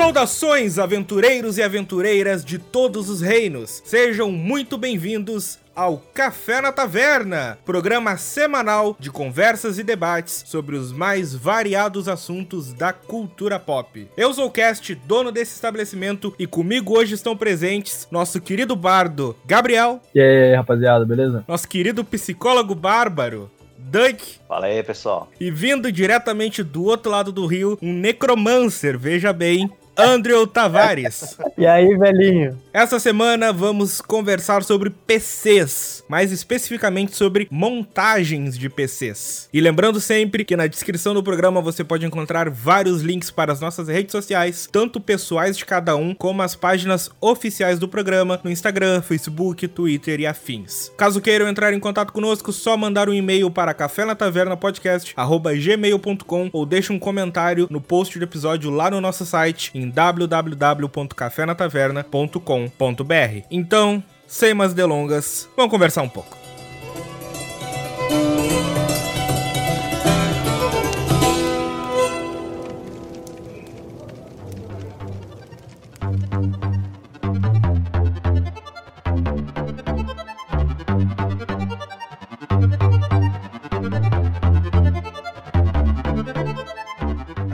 Saudações, aventureiros e aventureiras de todos os reinos! Sejam muito bem-vindos ao Café na Taverna, programa semanal de conversas e debates sobre os mais variados assuntos da cultura pop. Eu sou o Cast, dono desse estabelecimento, e comigo hoje estão presentes nosso querido bardo Gabriel. E aí, rapaziada, beleza? Nosso querido psicólogo bárbaro. Duck. Fala aí, pessoal. E vindo diretamente do outro lado do rio, um necromancer, veja bem, Andrew Tavares. E aí, velhinho? Essa semana vamos conversar sobre PCs, mais especificamente sobre montagens de PCs. E lembrando sempre que na descrição do programa você pode encontrar vários links para as nossas redes sociais, tanto pessoais de cada um, como as páginas oficiais do programa no Instagram, Facebook, Twitter e afins. Caso queiram entrar em contato conosco, só mandar um e-mail para café na taverna podcast gmail.com ou deixe um comentário no post do episódio lá no nosso site em www.cafenataverna.com.br. Então, sem mais delongas, vamos conversar um pouco.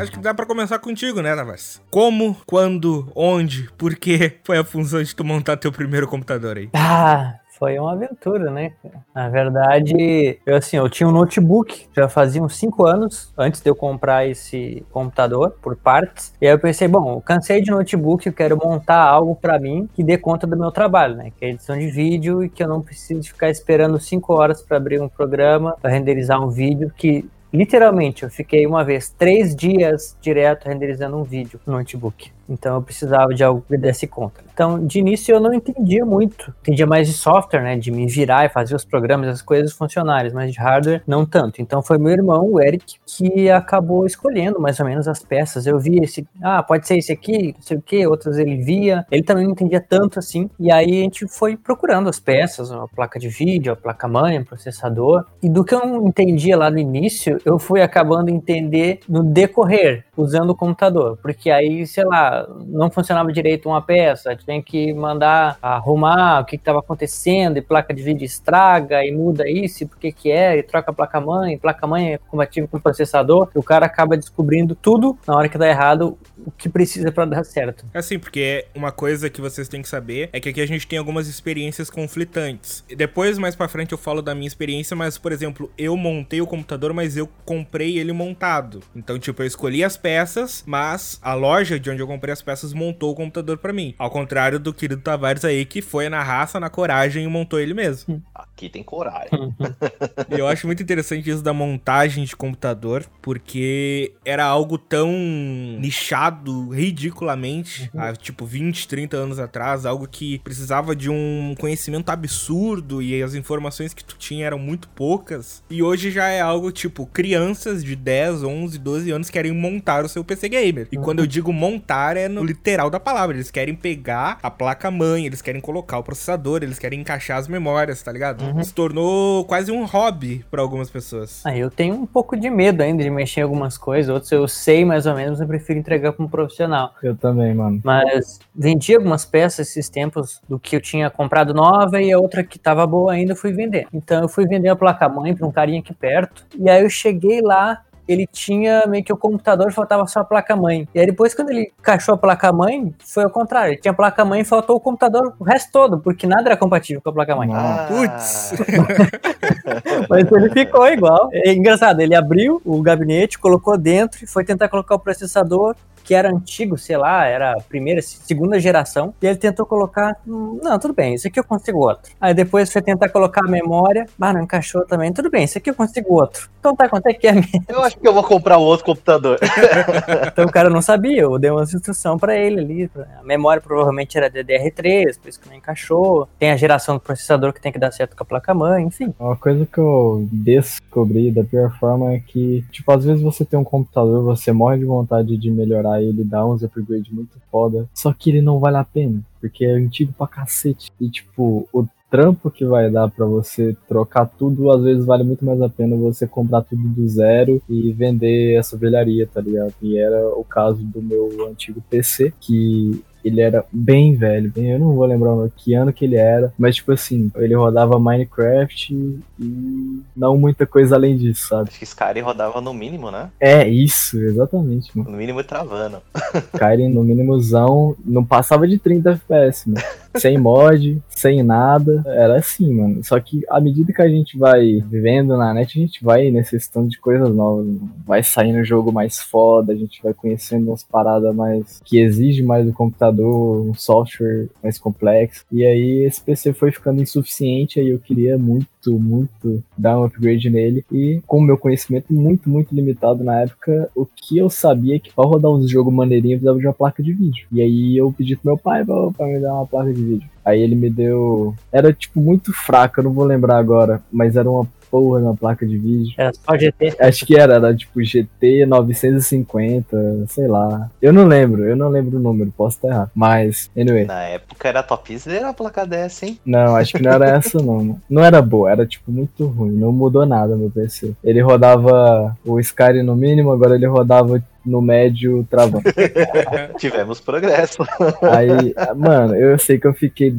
Acho que dá pra começar contigo, né, Navas? Como, quando, onde, por que foi a função de tu montar teu primeiro computador aí? Ah, foi uma aventura, né? Na verdade, eu assim, eu tinha um notebook, já fazia uns 5 anos antes de eu comprar esse computador por partes. E aí eu pensei, bom, eu cansei de notebook, eu quero montar algo para mim que dê conta do meu trabalho, né? Que é edição de vídeo e que eu não precise ficar esperando 5 horas para abrir um programa, para renderizar um vídeo que literalmente, eu fiquei uma vez três dias direto renderizando um vídeo no notebook. Então eu precisava de algo que desse conta. Então, de início eu não entendia muito. Entendia mais de software, né? De me virar e fazer os programas, as coisas funcionarem, mas de hardware não tanto. Então foi meu irmão, o Eric, que acabou escolhendo mais ou menos as peças. Eu vi esse, ah, pode ser esse aqui, não sei o que, outras ele via. Ele também não entendia tanto assim. E aí a gente foi procurando as peças, a placa de vídeo, a placa mãe, processador. E do que eu não entendia lá no início, eu fui acabando entender no decorrer, usando o computador. Porque aí, sei lá, não funcionava direito uma peça, a gente tem que mandar arrumar o que estava acontecendo, e placa de vídeo estraga, e muda isso, e por que que é, e troca a placa-mãe, placa-mãe é compatível com o processador, e o cara acaba descobrindo tudo na hora que dá errado, o que precisa para dar certo. Assim, porque uma coisa que vocês têm que saber é que aqui a gente tem algumas experiências conflitantes. Depois, mais para frente, eu falo da minha experiência, mas, por exemplo, eu montei o computador, mas eu comprei ele montado. Então, tipo, eu escolhi as peças, mas a loja de onde eu comprei as peças montou o computador para mim. Ao contrário do querido Tavares aí, que foi na raça, na coragem e montou ele mesmo. Aqui tem coragem. e eu acho muito interessante isso da montagem de computador, porque era algo tão nichado ridiculamente, há tipo 20, 30 anos atrás, algo que precisava de um conhecimento absurdo e as informações que tu tinha eram muito poucas. E hoje já é algo tipo crianças de 10, 11, 12 anos querem montar o seu PC gamer. E quando eu digo montar é no literal da palavra, eles querem pegar a placa mãe, eles querem colocar o processador, eles querem encaixar as memórias, tá ligado? Uhum. Se tornou quase um hobby para algumas pessoas. Ah, eu tenho um pouco de medo ainda de mexer em algumas coisas, outros eu sei mais ou menos, eu prefiro entregar para um profissional. Eu também, mano. Mas vendi algumas peças esses tempos do que eu tinha comprado nova e a outra que tava boa ainda eu fui vender. Então eu fui vender a placa mãe para um carinha aqui perto e aí eu cheguei lá ele tinha meio que o computador faltava só a placa-mãe. E aí depois, quando ele encaixou a placa-mãe, foi ao contrário. Ele tinha a placa-mãe e faltou o computador o resto todo, porque nada era compatível com a placa-mãe. Ah. Putz! Mas ele ficou igual. É engraçado, ele abriu o gabinete, colocou dentro e foi tentar colocar o processador que era antigo, sei lá, era primeira, segunda geração, e ele tentou colocar, hum, não, tudo bem, isso aqui eu consigo outro. Aí depois foi tentar colocar a memória, ah, não encaixou também, tudo bem, isso aqui eu consigo outro. Então tá, quanto é que é mesmo? Eu acho que eu vou comprar outro computador. então o cara não sabia, eu dei uma instrução para ele ali, a memória provavelmente era DDR3, por isso que não encaixou, tem a geração do processador que tem que dar certo com a placa-mãe, enfim. Uma coisa que eu descobri da pior forma é que, tipo, às vezes você tem um computador, você morre de vontade de melhorar ele, dar uns upgrades muito foda, só que ele não vale a pena, porque é antigo pra cacete. E, tipo, o trampo que vai dar pra você trocar tudo, às vezes vale muito mais a pena você comprar tudo do zero e vender essa velharia, tá ligado? E era o caso do meu antigo PC, que ele era bem velho, bem, eu não vou lembrar que ano que ele era, mas tipo assim, ele rodava Minecraft e não muita coisa além disso, sabe? Acho que Skyrim rodava no mínimo, né? É, isso, exatamente, mano. No mínimo travando. Skyrim no mínimozão, não passava de 30 FPS, mano. Sem mod, sem nada, era assim, mano. Só que à medida que a gente vai vivendo na net, a gente vai necessitando de coisas novas, mano. vai saindo jogo mais foda, a gente vai conhecendo umas paradas mais que exige mais do computador um software mais complexo. E aí esse PC foi ficando insuficiente, aí eu queria muito, muito dar um upgrade nele. E com o meu conhecimento muito, muito limitado na época, o que eu sabia é que para rodar uns jogos maneirinhos precisava de uma placa de vídeo. E aí eu pedi pro meu pai para me dar uma placa de vídeo. Aí ele me deu. Era tipo muito fraca, eu não vou lembrar agora, mas era uma porra na placa de vídeo. Era só GT? Acho que era, era tipo GT 950, sei lá. Eu não lembro, eu não lembro o número, posso estar errado. Mas, anyway. Na época era topzera a placa dessa, hein? Não, acho que não era essa não. Não era boa, era tipo muito ruim, não mudou nada meu PC. Ele rodava o Skyrim no mínimo, agora ele rodava no médio travando. Tivemos progresso. Aí, mano, eu sei que eu fiquei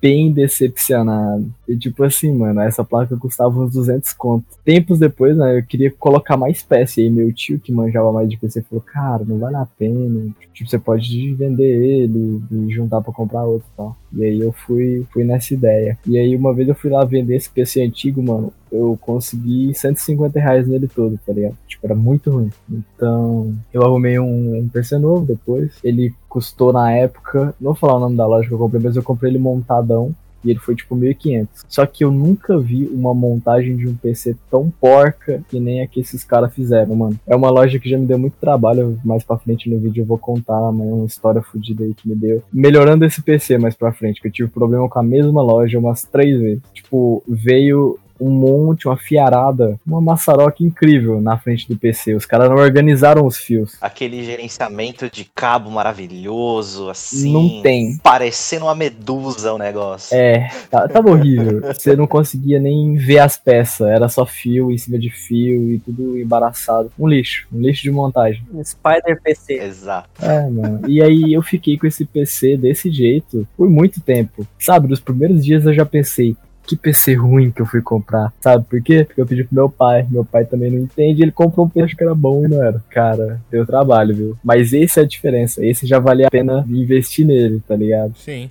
bem decepcionado. E tipo assim, mano, essa placa custava uns 200 contos. Tempos depois, né, eu queria colocar mais peça. E aí meu tio, que manjava mais de PC, falou, cara, não vale a pena. Tipo, você pode vender ele e juntar pra comprar outro e tal. E aí eu fui, fui nessa ideia. E aí uma vez eu fui lá vender esse PC antigo, mano, eu consegui 150 reais nele todo, tá ligado? Tipo, era muito ruim. Então, eu arrumei um, um PC novo depois. Ele custou na época, não vou falar o nome da loja que eu comprei, mas eu comprei ele montadão. E ele foi tipo 1.500. Só que eu nunca vi uma montagem de um PC tão porca que nem a que esses caras fizeram, mano. É uma loja que já me deu muito trabalho. Mais pra frente no vídeo eu vou contar mas uma história fodida aí que me deu. Melhorando esse PC mais pra frente, que eu tive problema com a mesma loja umas três vezes. Tipo, veio um monte, uma fiarada, uma maçaroca incrível na frente do PC. Os caras não organizaram os fios. Aquele gerenciamento de cabo maravilhoso, assim. Não tem. Parecendo uma medusa o negócio. É, tá, tava horrível. Você não conseguia nem ver as peças. Era só fio em cima de fio e tudo embaraçado. Um lixo. Um lixo de montagem. Spider PC. Exato. É, mano. E aí eu fiquei com esse PC desse jeito por muito tempo. Sabe, nos primeiros dias eu já pensei, que PC ruim que eu fui comprar. Sabe por quê? Porque eu pedi pro meu pai. Meu pai também não entende. Ele comprou um PC que era bom e não era. Cara, deu trabalho, viu? Mas esse é a diferença. Esse já valia a pena investir nele, tá ligado? Sim.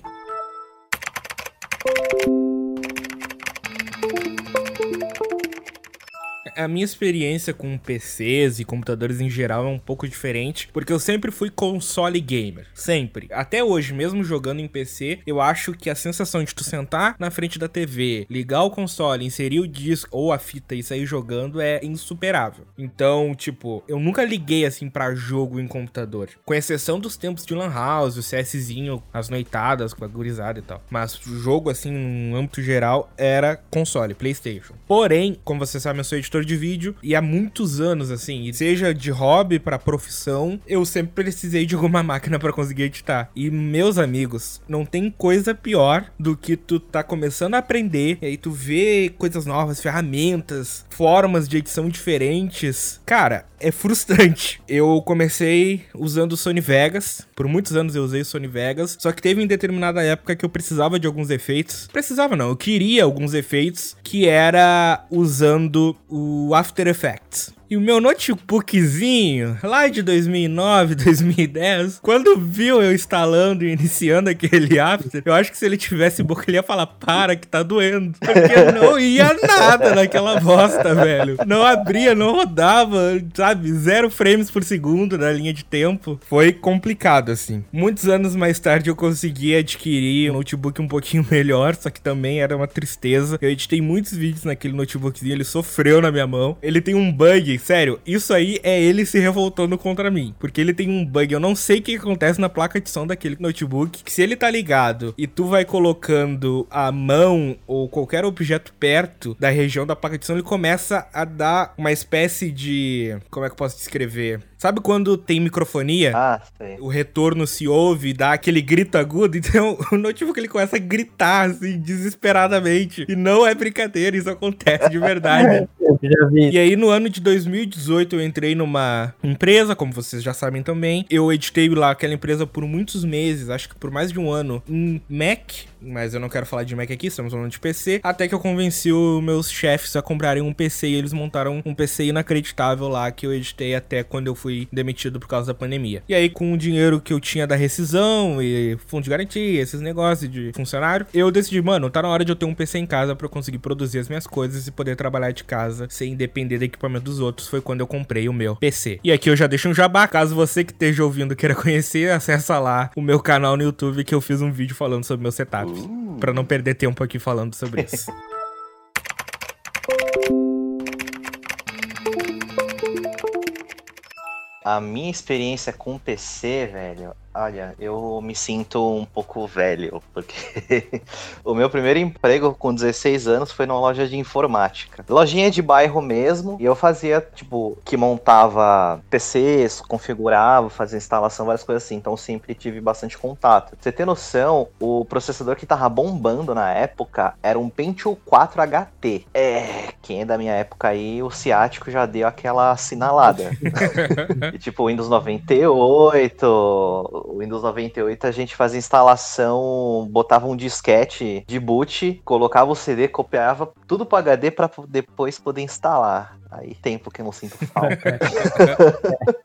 A minha experiência com PCs e computadores em geral é um pouco diferente, porque eu sempre fui console gamer, sempre. Até hoje, mesmo jogando em PC, eu acho que a sensação de tu sentar na frente da TV, ligar o console, inserir o disco ou a fita e sair jogando é insuperável. Então, tipo, eu nunca liguei assim para jogo em computador, com exceção dos tempos de Lan House, o CSzinho, as noitadas com a gurizada e tal. Mas jogo assim, no âmbito geral, era console, PlayStation. Porém, como você sabe, eu sou editor de vídeo e há muitos anos, assim, seja de hobby para profissão, eu sempre precisei de alguma máquina para conseguir editar. E meus amigos, não tem coisa pior do que tu tá começando a aprender e aí tu vê coisas novas, ferramentas, formas de edição diferentes. Cara, é frustrante. Eu comecei usando o Sony Vegas, por muitos anos eu usei o Sony Vegas, só que teve em determinada época que eu precisava de alguns efeitos. Precisava não, eu queria alguns efeitos que era usando o After Effects. E o meu notebookzinho, lá de 2009, 2010, quando viu eu instalando e iniciando aquele After, eu acho que se ele tivesse boca, ele ia falar: para que tá doendo. Porque não ia nada naquela bosta, velho. Não abria, não rodava, sabe? Zero frames por segundo na linha de tempo. Foi complicado, assim. Muitos anos mais tarde eu consegui adquirir um notebook um pouquinho melhor, só que também era uma tristeza. Eu editei muitos vídeos naquele notebookzinho, ele sofreu na minha mão. Ele tem um bug sério, isso aí é ele se revoltando contra mim. Porque ele tem um bug, eu não sei o que acontece na placa de som daquele notebook. Que se ele tá ligado e tu vai colocando a mão ou qualquer objeto perto da região da placa de som, ele começa a dar uma espécie de. Como é que eu posso descrever? Sabe quando tem microfonia? Ah, sei. O retorno se ouve, dá aquele grito agudo, então o notebook ele começa a gritar assim, desesperadamente. E não é brincadeira, isso acontece de verdade. Eu já vi. E aí, no ano de 2018, eu entrei numa empresa, como vocês já sabem também. Eu editei lá aquela empresa por muitos meses, acho que por mais de um ano, em Mac, mas eu não quero falar de Mac aqui, estamos falando de PC. Até que eu convenci os meus chefes a comprarem um PC e eles montaram um PC inacreditável lá que eu editei até quando eu fui demitido por causa da pandemia. E aí, com o dinheiro que eu tinha da rescisão e fundo de garantia, esses negócios de funcionário, eu decidi, mano, tá na hora de eu ter um PC em casa pra eu conseguir produzir as minhas coisas e poder trabalhar de casa sem depender do equipamento dos outros. Foi quando eu comprei o meu PC. E aqui eu já deixo um jabá, caso você que esteja ouvindo queira conhecer, acessa lá o meu canal no YouTube que eu fiz um vídeo falando sobre meu setup. Uh. Pra não perder tempo aqui falando sobre isso. A minha experiência com PC, velho, olha, eu me sinto um pouco velho, porque o meu primeiro emprego com 16 anos foi numa loja de informática. Lojinha de bairro mesmo, e eu fazia, tipo, que montava PCs, configurava, fazia instalação, várias coisas assim, então sempre tive bastante contato. Pra você ter noção, o processador que tava bombando na época era um Pentium 4 HT. É, quem é da minha época aí, o ciático já deu aquela assinalada. E, tipo, Windows 98, o Windows 98 a gente fazia instalação, botava um disquete de boot, colocava o CD, copiava tudo pro HD para depois poder instalar. Aí tempo que eu não sinto falta.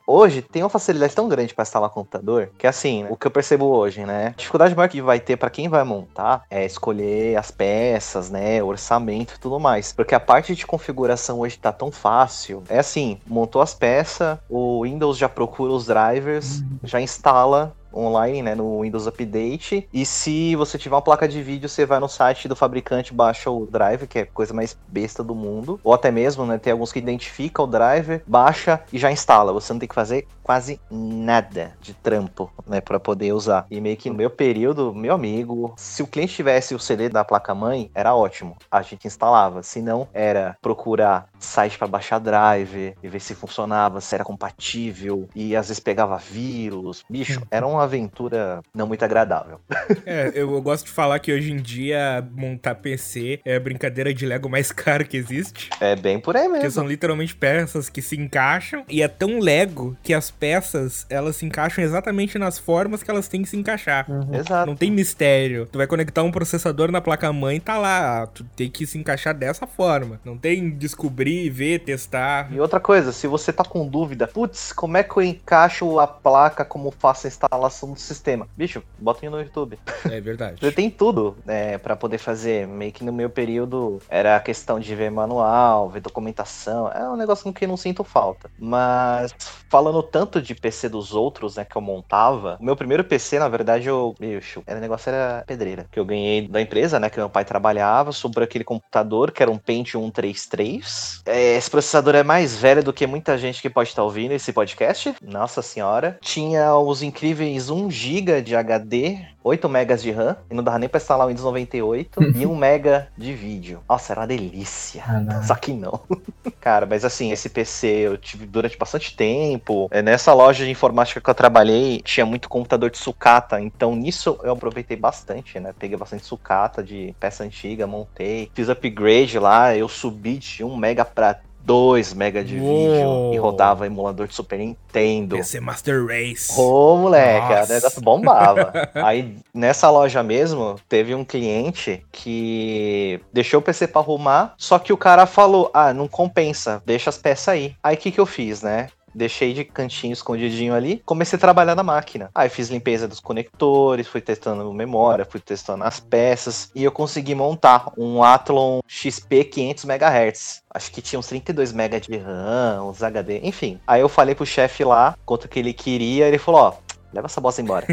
hoje tem uma facilidade tão grande para instalar computador que assim, né, o que eu percebo hoje, né? A dificuldade maior que vai ter para quem vai montar é escolher as peças, né, orçamento e tudo mais, porque a parte de configuração hoje tá tão fácil. É assim, montou as peças, o Windows já procura os drivers, já instala online, né, no Windows Update. E se você tiver uma placa de vídeo, você vai no site do fabricante, baixa o driver, que é a coisa mais besta do mundo. Ou até mesmo, né, tem alguns que identificam o driver, baixa e já instala. Você não tem que fazer quase nada de trampo, né, para poder usar. E meio que no meu período, meu amigo, se o cliente tivesse o CD da placa-mãe, era ótimo. A gente instalava. Se não, era procurar site para baixar driver e ver se funcionava, se era compatível e às vezes pegava vírus. Bicho, era uma aventura não muito agradável. É, eu, gosto de falar que hoje em dia montar PC é a brincadeira de Lego mais caro que existe. É bem por aí Porque mesmo. são literalmente peças que se encaixam. E é tão Lego que as peças, elas se encaixam exatamente nas formas que elas têm que se encaixar. Exato. Não tem mistério. Tu vai conectar um processador na placa-mãe, tá lá. Tu tem que se encaixar dessa forma. Não tem descobrir, ver, testar. E outra coisa, se você tá com dúvida, putz, como é que eu encaixo a placa, como faço a instalação do sistema? Bicho, bota no YouTube. É verdade. Você tem tudo né, para poder fazer. Meio que no meu período era a questão de ver manual, ver documentação. É um negócio que eu não sinto falta. Mas falando tanto de PC dos outros, né, que eu montava, o meu primeiro PC, na verdade, eu. Bicho, era, o negócio era pedreira. Que eu ganhei da empresa, né, que meu pai trabalhava, sobrou aquele computador, que era um Pentium 133. É, esse processador é mais velho do que muita gente que pode estar ouvindo esse podcast. Nossa senhora. Tinha os incríveis 1 GB de HD, 8 megas de RAM, e não dava nem pra instalar o Windows 98, e 1 mega de vídeo. Nossa, era uma delícia. Ah. Só que não. Cara, mas assim, esse PC eu tive durante bastante tempo. É, Nessa loja de informática que eu trabalhei, tinha muito computador de sucata, então nisso eu aproveitei bastante, né? Peguei bastante sucata de peça antiga, montei, fiz upgrade lá, eu subi de 1 mega pra 2 mega de Uou. vídeo e rodava emulador de Super Nintendo. PC Master Race. Ô, moleque, Nossa. o negócio bombava. Aí, nessa loja mesmo, teve um cliente que deixou o PC pra arrumar, só que o cara falou, ah, não compensa, deixa as peças aí. Aí, o que que eu fiz, né? Deixei de cantinho escondidinho ali, comecei a trabalhar na máquina. Aí fiz limpeza dos conectores, fui testando memória, fui testando as peças e eu consegui montar um Athlon XP 500 MHz. Acho que tinha uns 32 MB de RAM, uns HD, enfim. Aí eu falei pro chefe lá quanto que ele queria, ele falou, ó, leva essa bosta embora.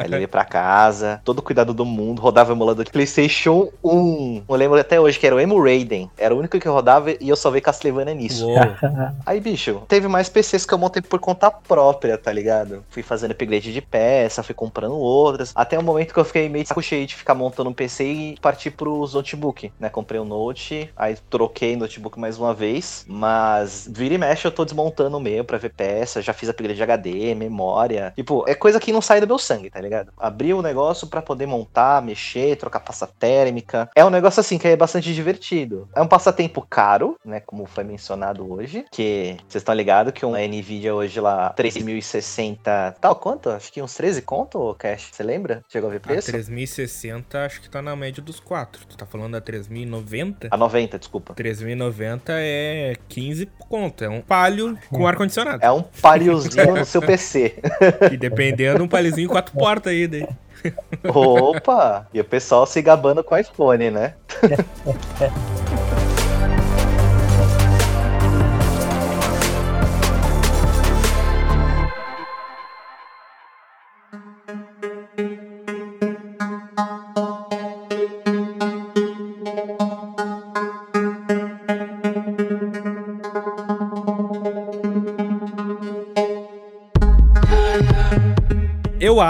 Aí levei pra casa, todo cuidado do mundo, rodava emulador de Playstation 1. Eu lembro até hoje que era o Emu Raiden. Era o único que eu rodava e eu só vi Castlevania nisso. Uou. Aí, bicho, teve mais PCs que eu montei por conta própria, tá ligado? Fui fazendo upgrade de peça, fui comprando outras. Até o momento que eu fiquei meio saco cheio de ficar montando um PC e partir pros notebook, né? Comprei um Note, aí troquei notebook mais uma vez. Mas vira e mexe eu tô desmontando o meu pra ver peça. Já fiz upgrade de HD, memória. Tipo, é coisa que não sai do meu sangue, tá ligado? Abri o negócio pra poder montar, mexer, trocar pasta térmica. É um negócio assim que é bastante divertido. É um passatempo caro, né? Como foi mencionado hoje. Que vocês estão ligados que uma Nvidia hoje lá, 3060, tal quanto? Acho que uns 13 conto, Cash? Você lembra? Chegou a ver A preço? 3060 acho que tá na média dos quatro. Tu tá falando da 3090? A 90, desculpa. 3090 é 15 conto. É um palio com ar-condicionado. É um paliozinho no seu PC. E dependendo, um paliozinho quatro portas aí. Daí. Opa! E o pessoal se gabando com iPhone, né?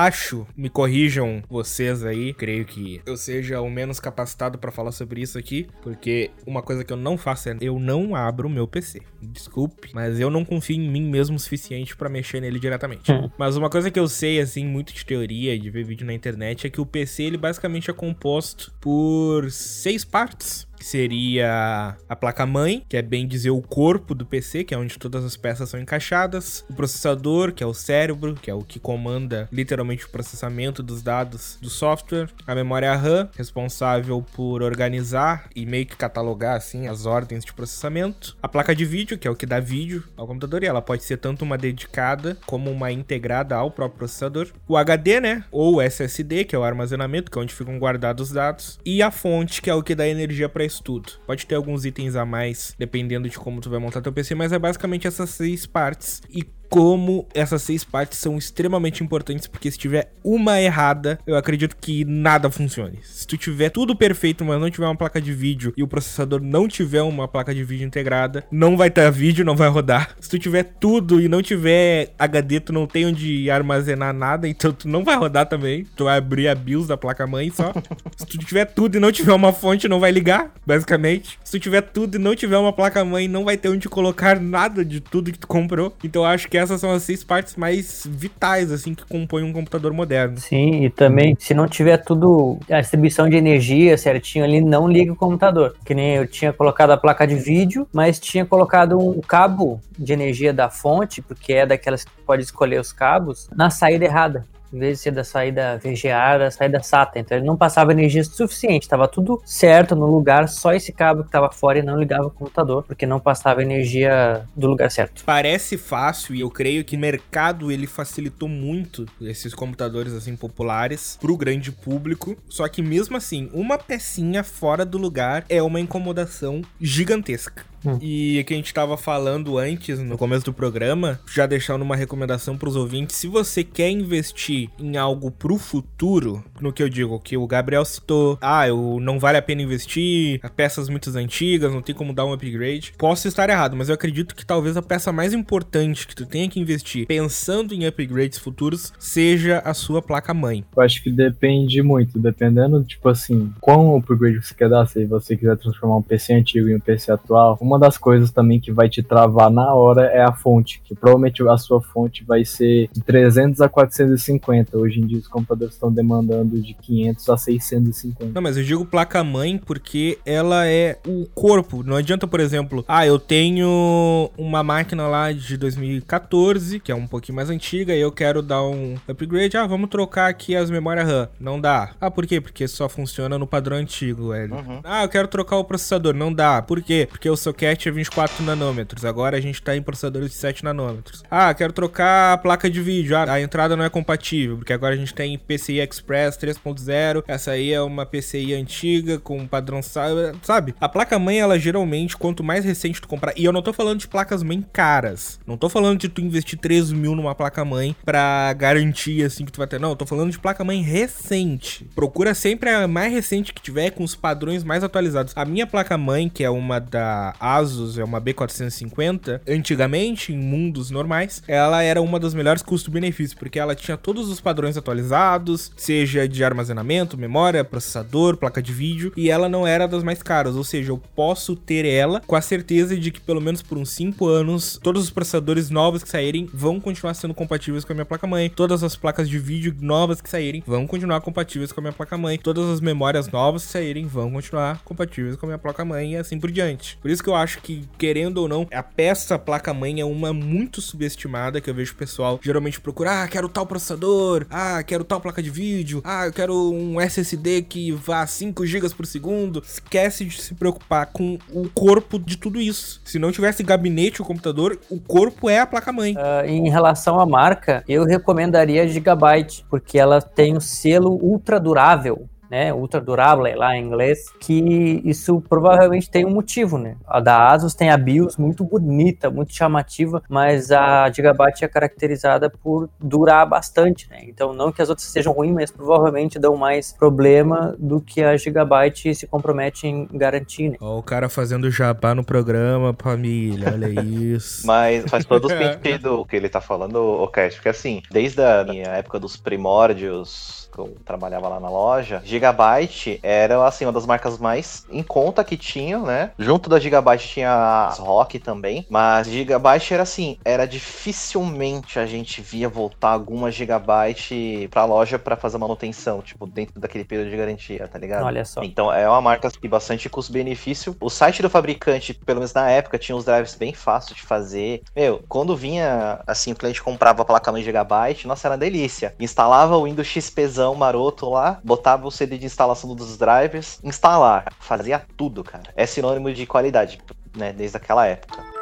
acho, me corrijam vocês aí, creio que eu seja o menos capacitado pra falar sobre isso aqui, porque uma coisa que eu não faço é eu não abro o meu PC. Desculpe, mas eu não confio em mim mesmo o suficiente pra mexer nele diretamente. Mas uma coisa que eu sei assim muito de teoria e de ver vídeo na internet é que o PC ele basicamente é composto por seis partes que seria a placa-mãe, que é bem dizer o corpo do PC, que é onde todas as peças são encaixadas, o processador, que é o cérebro, que é o que comanda literalmente o processamento dos dados do software, a memória RAM, responsável por organizar e meio que catalogar assim as ordens de processamento, a placa de vídeo, que é o que dá vídeo ao computador, e ela pode ser tanto uma dedicada como uma integrada ao próprio processador, o HD, né, ou SSD, que é o armazenamento, que é onde ficam guardados os dados, e a fonte, que é o que dá energia para isso tudo. Pode ter alguns itens a mais, dependendo de como tu vai montar teu PC, mas é basicamente essas seis partes. E como essas seis partes são extremamente importantes, porque se tiver uma errada, eu acredito que nada funcione. Se tu tiver tudo perfeito, mas não tiver uma placa de vídeo e o processador não tiver uma placa de vídeo integrada, não vai ter vídeo, não vai rodar. Se tu tiver tudo e não tiver HD, tu não tem onde armazenar nada, então tu não vai rodar também. Tu vai abrir a BIOS da placa mãe só. Se tu tiver tudo e não tiver uma fonte, não vai ligar, basicamente. Se tu tiver tudo e não tiver uma placa mãe, não vai ter onde colocar nada de tudo que tu comprou. Então eu acho que essas são as seis partes mais vitais, assim, que compõem um computador moderno. Sim, e também, se não tiver tudo, a distribuição de energia certinho ali, não liga o computador. Que nem eu tinha colocado a placa de vídeo, mas tinha colocado um cabo de energia da fonte, porque é daquelas que pode escolher os cabos, na saída errada. Em vez de ser da saída VGA, da saída SATA. Então ele não passava energia suficiente, estava tudo certo no lugar, só esse cabo que estava fora e não ligava o computador, porque não passava energia do lugar certo. Parece fácil e eu creio que o mercado ele facilitou muito esses computadores assim populares pro grande público. Só que mesmo assim, uma pecinha fora do lugar é uma incomodação gigantesca. Hum. E o que a gente tava falando antes, no começo do programa, já deixando uma recomendação pros ouvintes, se você quer investir em algo pro futuro, no que eu digo, que o Gabriel citou, ah, eu não vale a pena investir, peças muito antigas, não tem como dar um upgrade. Posso estar errado, mas eu acredito que talvez a peça mais importante que tu tenha que investir pensando em upgrades futuros seja a sua placa mãe. Eu acho que depende muito, dependendo, tipo assim, qual upgrade você quer dar, se você quiser transformar um PC antigo em um PC atual, uma das coisas também que vai te travar na hora é a fonte, que provavelmente a sua fonte vai ser de 300 a 450. Hoje em dia os computadores estão demandando de 500 a 650. Não, mas eu digo placa mãe porque ela é o corpo. Não adianta, por exemplo, ah, eu tenho uma máquina lá de 2014, que é um pouquinho mais antiga, e eu quero dar um upgrade. Ah, vamos trocar aqui as memórias RAM. Não dá. Ah, por quê? Porque só funciona no padrão antigo, velho. Uhum. Ah, eu quero trocar o processador. Não dá. Por quê? Porque eu só socket é 24 nanômetros, agora a gente tá em processadores de 7 nanômetros. Ah, quero trocar a placa de vídeo, ah, a entrada não é compatível, porque agora a gente tem PCI Express 3.0, essa aí é uma PCI antiga com padrão, sabe? A placa-mãe, ela geralmente, quanto mais recente tu comprar, e eu não tô falando de placas-mãe caras, não tô falando de tu investir 3 mil numa placa-mãe pra garantir, assim, que tu vai ter, não, eu tô falando de placa-mãe recente. Procura sempre a mais recente que tiver, com os padrões mais atualizados. A minha placa-mãe, que é uma da Asus, é uma B450, antigamente, em mundos normais, ela era uma das melhores custo-benefício, porque ela tinha todos os padrões atualizados, seja de armazenamento, memória, processador, placa de vídeo, e ela não era das mais caras, ou seja, eu posso ter ela com a certeza de que pelo menos por uns 5 anos, todos os processadores novos que saírem vão continuar sendo compatíveis com a minha placa-mãe, todas as placas de vídeo novas que saírem vão continuar compatíveis com a minha placa-mãe, todas as memórias novas que saírem vão continuar compatíveis com a minha placa-mãe e assim por diante. Por isso que eu acho que, querendo ou não, a peça placa-mãe é uma muito subestimada que eu vejo o pessoal geralmente procurar, ah, quero tal processador, ah, quero tal placa de vídeo, ah, eu quero um SSD que vá 5 GB por segundo. Esquece de se preocupar com o corpo de tudo isso. Se não tivesse gabinete o computador, o corpo é a placa-mãe. Uh, em relação à marca, eu recomendaria a Gigabyte, porque ela tem o selo ultra durável né, ultra durable lá em inglês, que isso provavelmente tem um motivo, né? A da Asus tem a BIOS muito bonita, muito chamativa, mas a Gigabyte é caracterizada por durar bastante, né? Então não que as outras sejam ruins, mas provavelmente dão mais problema do que a Gigabyte se compromete em garantir, né? Ó, o cara fazendo jabá no programa, família, olha isso. mas faz todo sentido o que ele tá falando, o Cash, porque assim, desde a minha época dos primórdios que eu trabalhava lá na loja, Gigabyte era assim uma das marcas mais em conta que tinham, né? Junto da Gigabyte tinha a Rock também, mas Gigabyte era assim, era dificilmente a gente via voltar alguma Gigabyte pra loja para fazer manutenção, tipo dentro daquele período de garantia, tá ligado? Olha só. Então é uma marca que bastante custo-benefício. O site do fabricante, pelo menos na época, tinha os drives bem fáceis de fazer. Meu, quando vinha assim, o cliente comprava a placa mãe Gigabyte, nossa, era uma delícia. Instalava o Windows XPzão maroto lá, botava o CD de instalação dos drivers, instalar, fazia tudo, cara. É sinônimo de qualidade, né, desde aquela época.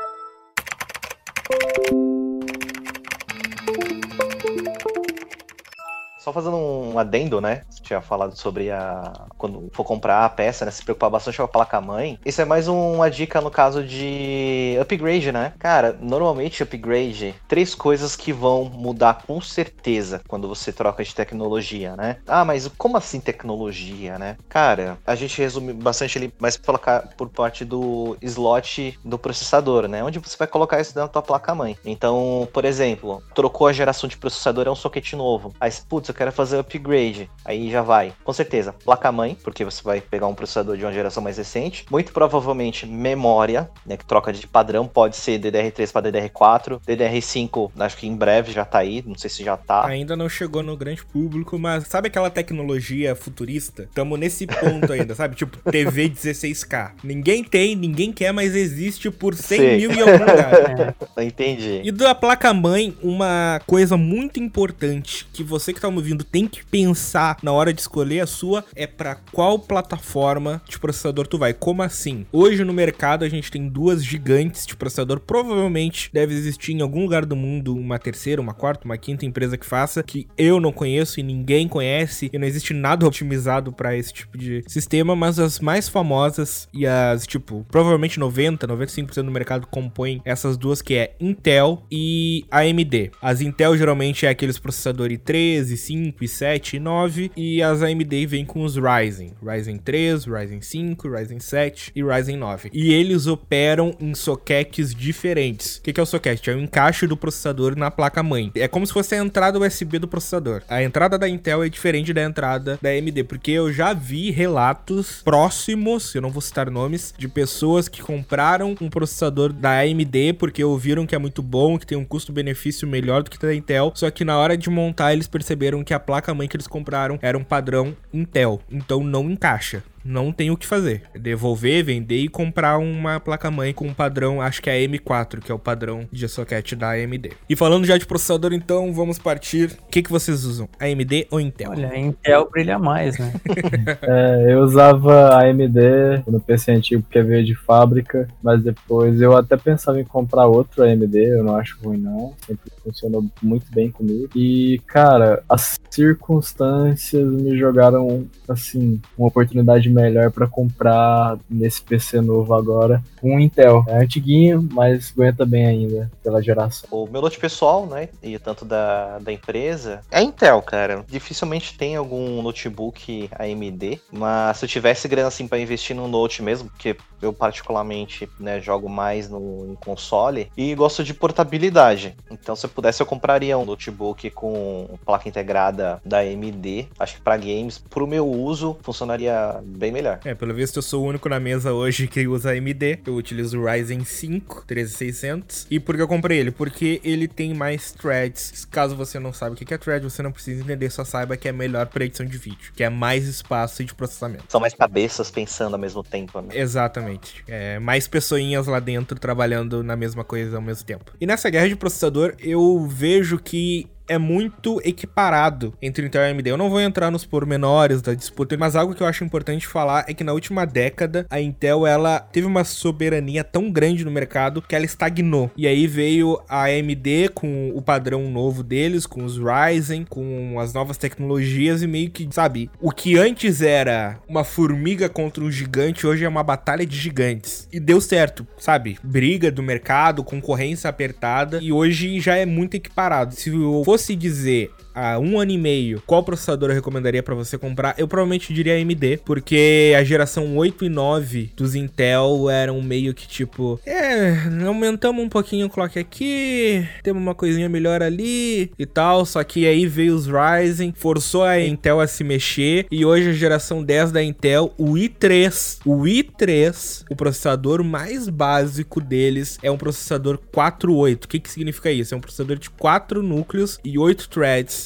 Só fazendo um adendo, né? Você tinha falado sobre a. Quando for comprar a peça, né? Se preocupar bastante com a placa-mãe. Isso é mais uma dica no caso de upgrade, né? Cara, normalmente upgrade, três coisas que vão mudar com certeza quando você troca de tecnologia, né? Ah, mas como assim tecnologia, né? Cara, a gente resume bastante ali, mas colocar por parte do slot do processador, né? Onde você vai colocar isso dentro da tua placa-mãe. Então, por exemplo, trocou a geração de processador, é um socket novo. Aí, putz, quero fazer upgrade. Aí já vai. Com certeza, placa-mãe, porque você vai pegar um processador de uma geração mais recente. Muito provavelmente memória, né? Que troca de padrão, pode ser DDR3 para DDR4. DDR5, acho que em breve já tá aí, não sei se já tá. Ainda não chegou no grande público, mas sabe aquela tecnologia futurista? Tamo nesse ponto ainda, sabe? Tipo, TV 16K. Ninguém tem, ninguém quer, mas existe por 100 Sim. mil em algum lugar. Entendi. E da placa-mãe, uma coisa muito importante que você que tá ouvindo ouvindo tem que pensar na hora de escolher a sua é para qual plataforma de processador tu vai. Como assim? Hoje no mercado a gente tem duas gigantes de processador, provavelmente deve existir em algum lugar do mundo uma terceira, uma quarta, uma quinta empresa que faça, que eu não conheço e ninguém conhece e não existe nada otimizado para esse tipo de sistema, mas as mais famosas e as tipo, provavelmente 90, 95% do mercado compõem essas duas que é Intel e AMD. As Intel geralmente é aqueles processadores i3 e 5 5, e 7 e 9. E as AMD vêm com os Ryzen. Ryzen 3, Ryzen 5, Ryzen 7 e Ryzen 9. E eles operam em sockets diferentes. O que é o socket? É o encaixe do processador na placa-mãe. É como se fosse a entrada USB do processador. A entrada da Intel é diferente da entrada da AMD, porque eu já vi relatos próximos, eu não vou citar nomes, de pessoas que compraram um processador da AMD porque ouviram que é muito bom, que tem um custo-benefício melhor do que da Intel, só que na hora de montar eles perceberam que a placa-mãe que eles compraram era um padrão Intel, então não encaixa não tem o que fazer. Devolver, vender e comprar uma placa-mãe com um padrão, acho que é a M4, que é o padrão de socket da AMD. E falando já de processador, então, vamos partir. O que, que vocês usam? AMD ou Intel? Olha, a Intel brilha mais, né? É, eu usava AMD no PC antigo porque veio de fábrica, mas depois eu até pensava em comprar outro AMD, eu não acho ruim não, sempre funcionou muito bem comigo. E, cara, as circunstâncias me jogaram, assim, uma oportunidade melhor para comprar nesse PC novo agora um Intel. É antiguinho, mas aguenta bem ainda pela geração. O meu note pessoal, né, e tanto da, da empresa, é Intel, cara. Dificilmente tem algum notebook AMD, mas se eu tivesse grana assim para investir num note mesmo, porque eu particularmente, né, jogo mais no em console e gosto de portabilidade. Então, se eu pudesse, eu compraria um notebook com placa integrada da AMD. Acho que para games, pro meu uso, funcionaria bem melhor. É, pelo visto eu sou o único na mesa hoje que usa AMD. Eu utilizo o Ryzen 5 13600. E por que eu comprei ele? Porque ele tem mais threads. Caso você não saiba o que é thread, você não precisa entender, só saiba que é melhor para edição de vídeo, que é mais espaço de processamento. São mais cabeças pensando ao mesmo tempo, né? Exatamente. É, mais pessoinhas lá dentro trabalhando na mesma coisa ao mesmo tempo. E nessa guerra de processador, eu vejo que é muito equiparado entre Intel e AMD. Eu não vou entrar nos pormenores da disputa, mas algo que eu acho importante falar é que na última década a Intel ela teve uma soberania tão grande no mercado que ela estagnou. E aí veio a AMD com o padrão novo deles, com os Ryzen, com as novas tecnologias e meio que, sabe, o que antes era uma formiga contra um gigante, hoje é uma batalha de gigantes. E deu certo, sabe? Briga do mercado, concorrência apertada e hoje já é muito equiparado. Se eu fosse dizer há um ano e meio qual processador eu recomendaria para você comprar, eu provavelmente diria AMD, porque a geração 8 e 9 dos Intel eram meio que tipo, é, aumentamos um pouquinho o clock aqui, temos uma coisinha melhor ali e tal, só que aí veio os Ryzen, forçou a Intel a se mexer e hoje a geração 10 da Intel, o i3, o i3, o processador mais básico deles é um processador 4.8. O que que significa isso? É um processador de 4 núcleos e 8 threads.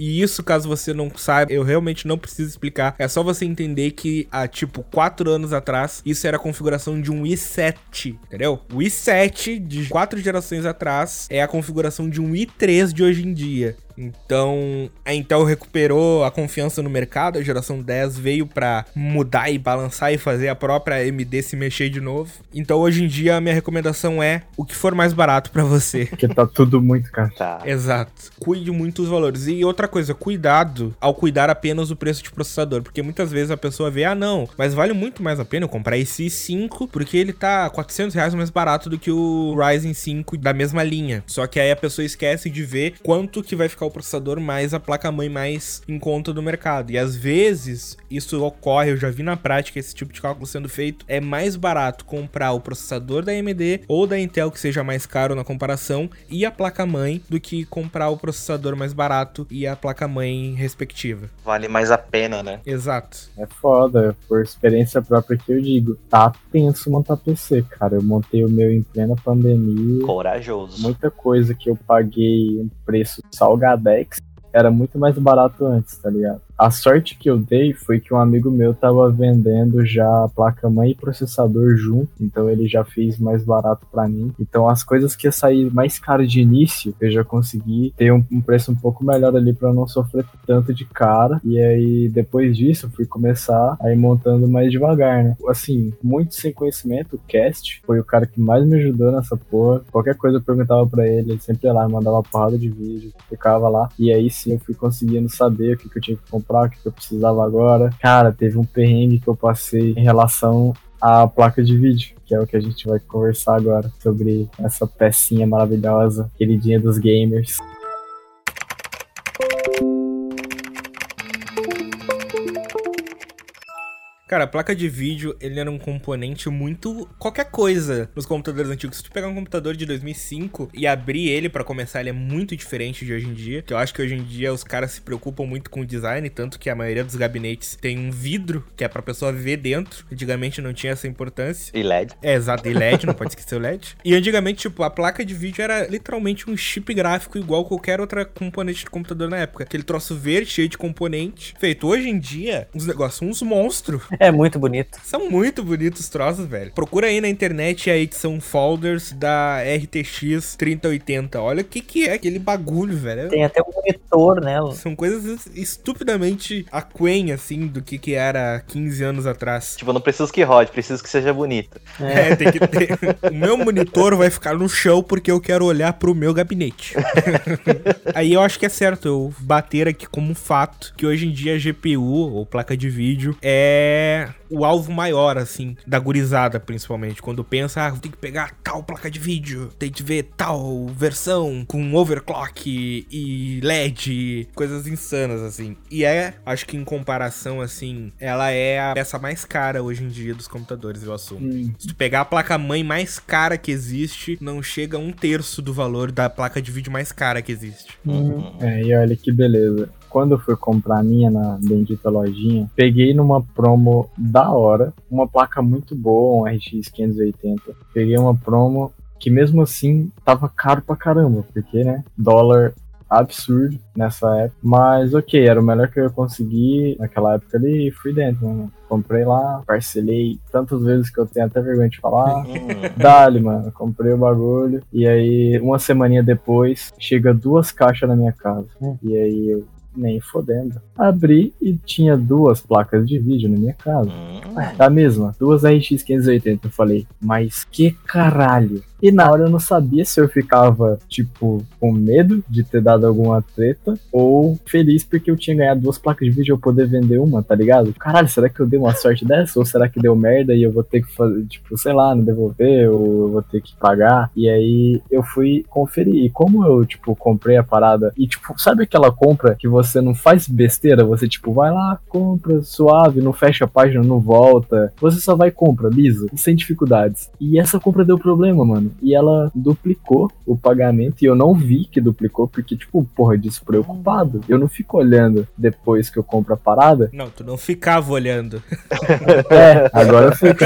E isso, caso você não saiba, eu realmente não preciso explicar. É só você entender que há, tipo, 4 anos atrás, isso era a configuração de um i7, entendeu? O i7 de 4 gerações atrás é a configuração de um i3 de hoje em dia. Então, a Intel recuperou a confiança no mercado, a geração 10 veio para mudar e balançar e fazer a própria AMD se mexer de novo. Então, hoje em dia, a minha recomendação é o que for mais barato para você. Porque tá tudo muito caro. Tá. Exato. Cuide muito dos valores. E outra coisa, cuidado ao cuidar apenas do preço de processador, porque muitas vezes a pessoa vê, ah não, mas vale muito mais a pena eu comprar esse i5 porque ele tá 400 reais mais barato do que o Ryzen 5 da mesma linha. Só que aí a pessoa esquece de ver quanto que vai ficar o processador mais a placa-mãe mais em conta do mercado. E às vezes isso ocorre, eu já vi na prática esse tipo de cálculo sendo feito, é mais barato comprar o processador da AMD ou da Intel que seja mais caro na comparação e a placa-mãe do que comprar o processador mais barato e a placa-mãe respectiva. Vale mais a pena, né? Exato. É foda, por experiência própria que eu digo. Tá tenso montar PC, cara. Eu montei o meu em plena pandemia. Corajoso. Muita coisa que eu paguei um preço salgadex era muito mais barato antes, tá ligado? A sorte que eu dei foi que um amigo meu tava vendendo já placa-mãe e processador junto, então ele já fez mais barato para mim. Então as coisas que ia sair mais caro de início, eu já consegui ter um, um preço um pouco melhor ali para não sofrer tanto de cara. E aí depois disso eu fui começar a ir montando mais devagar, né? Assim, muito sem conhecimento, o Cast foi o cara que mais me ajudou nessa porra. Qualquer coisa eu perguntava para ele, ele sempre ia lá, mandava uma porrada de vídeo, ficava lá. E aí sim eu fui conseguindo saber o que, que eu tinha que comprar que eu precisava agora. Cara, teve um perrengue que eu passei em relação à placa de vídeo, que é o que a gente vai conversar agora sobre essa pecinha maravilhosa, queridinha dos gamers. Cara, a placa de vídeo, ele era um componente muito qualquer coisa nos computadores antigos. Se tu pegar um computador de 2005 e abrir ele para começar, ele é muito diferente de hoje em dia. Que eu acho que hoje em dia os caras se preocupam muito com o design, tanto que a maioria dos gabinetes tem um vidro que é pra pessoa ver dentro. Antigamente não tinha essa importância. E LED. É, exato, e LED, não pode esquecer o LED. E antigamente, tipo, a placa de vídeo era literalmente um chip gráfico igual qualquer outra componente de computador na época. Aquele troço verde cheio de componente. Feito hoje em dia, os negócios uns monstros. É muito bonito. São muito bonitos os troços, velho. Procura aí na internet aí que são folders da RTX 3080. Olha o que que é aquele bagulho, velho. Tem até um monitor, né? São coisas estupidamente aquém, assim, do que que era 15 anos atrás. Tipo, eu não preciso que rode, preciso que seja bonito. É. É, tem que ter. o meu monitor vai ficar no chão porque eu quero olhar pro meu gabinete. Aí eu acho que é certo eu bater aqui como um fato que hoje em dia a GPU, ou placa de vídeo, é o alvo maior, assim, da gurizada, principalmente. Quando pensa, ah, tem que pegar tal placa de vídeo, tem que ver tal versão com overclock e LED, coisas insanas, assim. E é, acho que em comparação, assim, ela é a peça mais cara hoje em dia dos computadores, eu assumo. Hum. Se tu pegar a placa-mãe mais cara que existe, não chega a um terço do valor da placa de vídeo mais cara que existe. Uhum. É, e olha que beleza. Quando eu fui comprar a minha na bendita lojinha, peguei numa promo da hora, uma placa muito boa, um RX 580. Peguei uma promo que mesmo assim tava caro pra caramba, porque, né, dólar absurdo nessa época. Mas ok, era o melhor que eu ia conseguir naquela época ali e fui dentro, né? Comprei lá, parcelei tantas vezes que eu tenho até vergonha de falar. Dali, mano, comprei o bagulho. E aí, uma semaninha depois, chega duas caixas na minha casa. Hum. E aí eu, nem fodendo. Abri e tinha duas placas de vídeo na minha casa. Hum. Da mesma, duas RX 580. Eu falei, mas que caralho. E na hora eu não sabia se eu ficava, tipo, com medo de ter dado alguma treta ou feliz porque eu tinha ganhado duas placas de vídeo e eu poder vender uma, tá ligado? Caralho, será que eu dei uma sorte dessa? Ou será que deu merda e eu vou ter que fazer, tipo, sei lá, não devolver ou eu vou ter que pagar? E aí eu fui conferir. E como eu, tipo, comprei a parada e, tipo, sabe aquela compra que você não faz besteira? Você, tipo, vai lá, compra suave, não fecha a página, não volta. Você só vai e compra, liso, sem dificuldades. E essa compra deu problema, mano. E ela duplicou o pagamento e eu não vi que duplicou, porque, tipo, porra, despreocupado. Eu não fico olhando depois que eu compro a parada. Não, tu não ficava olhando. É, agora eu fico.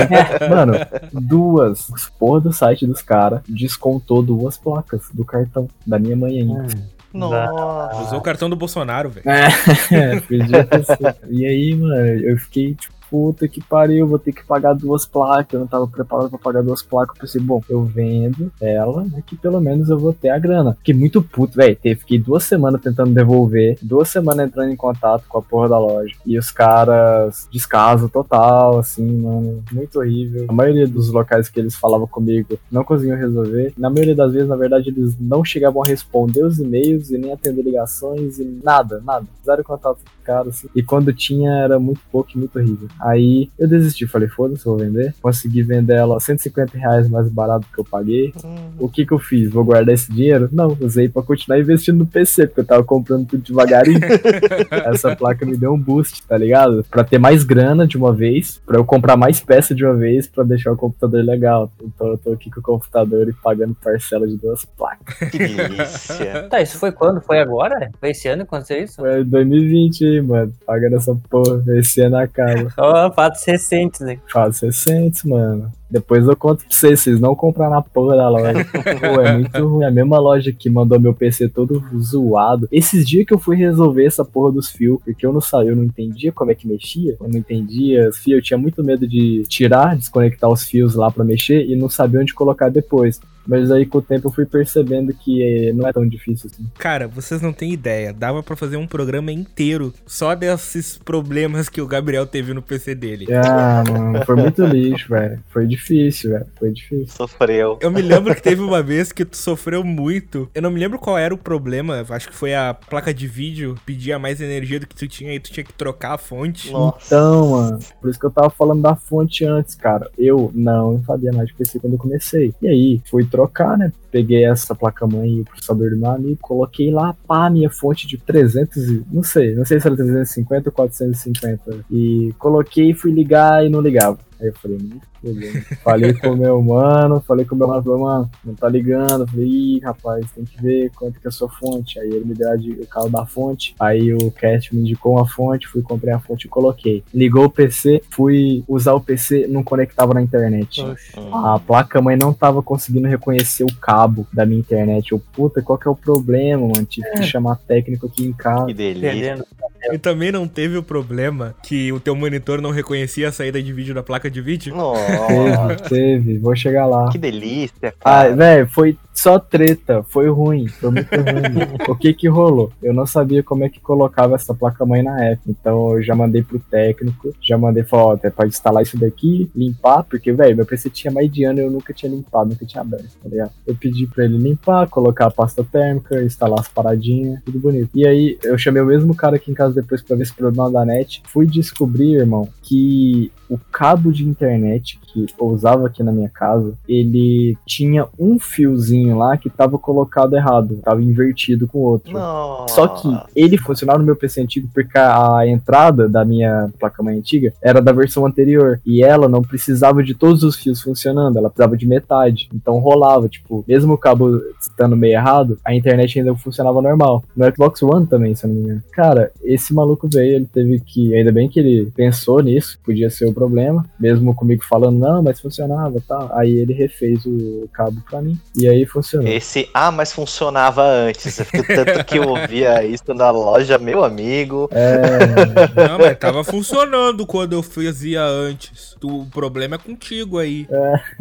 Mano, duas. Porra do site dos caras descontou duas placas do cartão da minha mãe ainda. Nossa. Usou o cartão do Bolsonaro, velho. É, sido. E aí, mano, eu fiquei tipo, puta que pariu, vou ter que pagar duas placas. Eu não tava preparado pra pagar duas placas. Eu pensei, bom, eu vendo ela, né, que pelo menos eu vou ter a grana. Fiquei muito puto, velho. Fiquei duas semanas tentando devolver, duas semanas entrando em contato com a porra da loja. E os caras, descaso total, assim, mano, muito horrível. A maioria dos locais que eles falavam comigo não conseguiam resolver. Na maioria das vezes, na verdade, eles não chegavam a responder os e-mails e nem atender ligações e nada, nada. Zero contato caras. assim. E quando tinha, era muito pouco e muito horrível. Aí eu desisti, falei, foda-se, vou vender. Consegui vender ela 150 reais mais barato do que eu paguei. O que que eu fiz? Vou guardar esse dinheiro? Não, usei pra continuar investindo no PC, porque eu tava comprando tudo devagarinho. Essa placa me deu um boost, tá ligado? Pra ter mais grana de uma vez, pra eu comprar mais peça de uma vez, pra deixar o computador legal. Então eu tô aqui com o computador e pagando parcela de duas placas. Que delícia. Tá, isso foi quando? Foi agora? Foi esse ano que aconteceu isso? Foi 2020 aí, mano. Pagando essa porra, esse ano acaba. Ó, fatos recentes, né? Fatos recentes, mano. Depois eu conto pra vocês, vocês não comprar na porra da loja. Pô, é muito ruim. A mesma loja que mandou meu PC todo zoado. Esses dias que eu fui resolver essa porra dos fios, porque eu não sabia, eu não entendia como é que mexia. Eu não entendia os fios, eu tinha muito medo de tirar, desconectar os fios lá pra mexer e não sabia onde colocar depois. Mas aí com o tempo eu fui percebendo que eh, não é tão difícil assim. Cara, vocês não têm ideia. Dava pra fazer um programa inteiro só desses problemas que o Gabriel teve no PC dele. Ah, mano, foi muito lixo, velho. Foi difícil, velho. Foi difícil. Sofreu. Eu me lembro que teve uma vez que tu sofreu muito. Eu não me lembro qual era o problema. Acho que foi a placa de vídeo pedia mais energia do que tu tinha e tu tinha que trocar a fonte. Nossa. Então, mano, por isso que eu tava falando da fonte antes, cara. Eu não sabia nada de PC quando eu comecei. E aí, fui trocar, né? Peguei essa placa-mãe e o processador do meu amigo, coloquei lá, pá, minha fonte de 300 e... Não sei, não sei se era 350 ou 450. E coloquei, fui ligar e não ligava. Aí eu falei, "Ih, fudeu." falei com o meu mano, falei com o meu mano, falei, mano, não tá ligando. Falei, ih, rapaz, tem que ver quanto que é a sua fonte. Aí ele me deu a o carro da fonte. Aí o Cast me indicou uma fonte, fui comprei a fonte e coloquei. Ligou o PC, fui usar o PC, não conectava na internet. Hum. A placa-mãe não tava conseguindo reconhecer o cabo da minha internet. Eu, puta, qual que é o problema, mano? Tive que chamar técnico aqui em casa. Que delícia. E também não teve o problema que o teu monitor não reconhecia a saída de vídeo da placa de vídeo? Nossa, Teve, teve. Vou chegar lá. que delícia, Ah, cara. velho, foi só treta, foi ruim, foi muito ruim. o que que rolou? Eu não sabia como é que colocava essa placa-mãe na época, então eu já mandei pro técnico, já mandei, falou, ó, pode instalar isso daqui, limpar, porque, velho, meu PC tinha mais de ano e eu nunca tinha limpado, nunca tinha aberto, tá ligado? Eu pedi pra ele limpar, colocar a pasta térmica, instalar as paradinhas, tudo bonito. E aí, eu chamei o mesmo cara aqui em casa depois pra ver esse problema da net, fui descobrir, irmão, que o cabo de internet que eu usava aqui na minha casa, ele tinha um fiozinho lá que tava colocado errado, tava invertido com o outro. Nossa. Só que ele funcionava no meu PC antigo porque a entrada da minha placa-mãe antiga era da versão anterior. E ela não precisava de todos os fios funcionando, ela precisava de metade. Então rolava, tipo, mesmo o cabo estando meio errado, a internet ainda funcionava normal. No Xbox One também, se eu não me engano. Cara, esse maluco veio, ele teve que. Ainda bem que ele pensou nisso, podia ser o problema. Mesmo comigo falando, não, mas funcionava tá. Aí ele refez o cabo pra mim. E aí funcionou. Esse, ah, mas funcionava antes. Tanto que eu ouvia isso na loja, meu amigo. É, Não, mas tava funcionando quando eu fazia antes. O problema é contigo aí.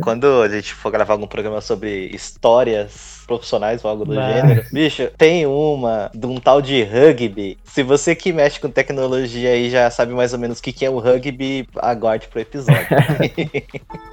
Quando a gente for gravar algum programa sobre histórias profissionais ou algo do Vai. gênero, bicho, tem uma de um tal de rugby. Se você que mexe com tecnologia aí já sabe mais ou menos o que, que é o rugby, aguarde pro episódio.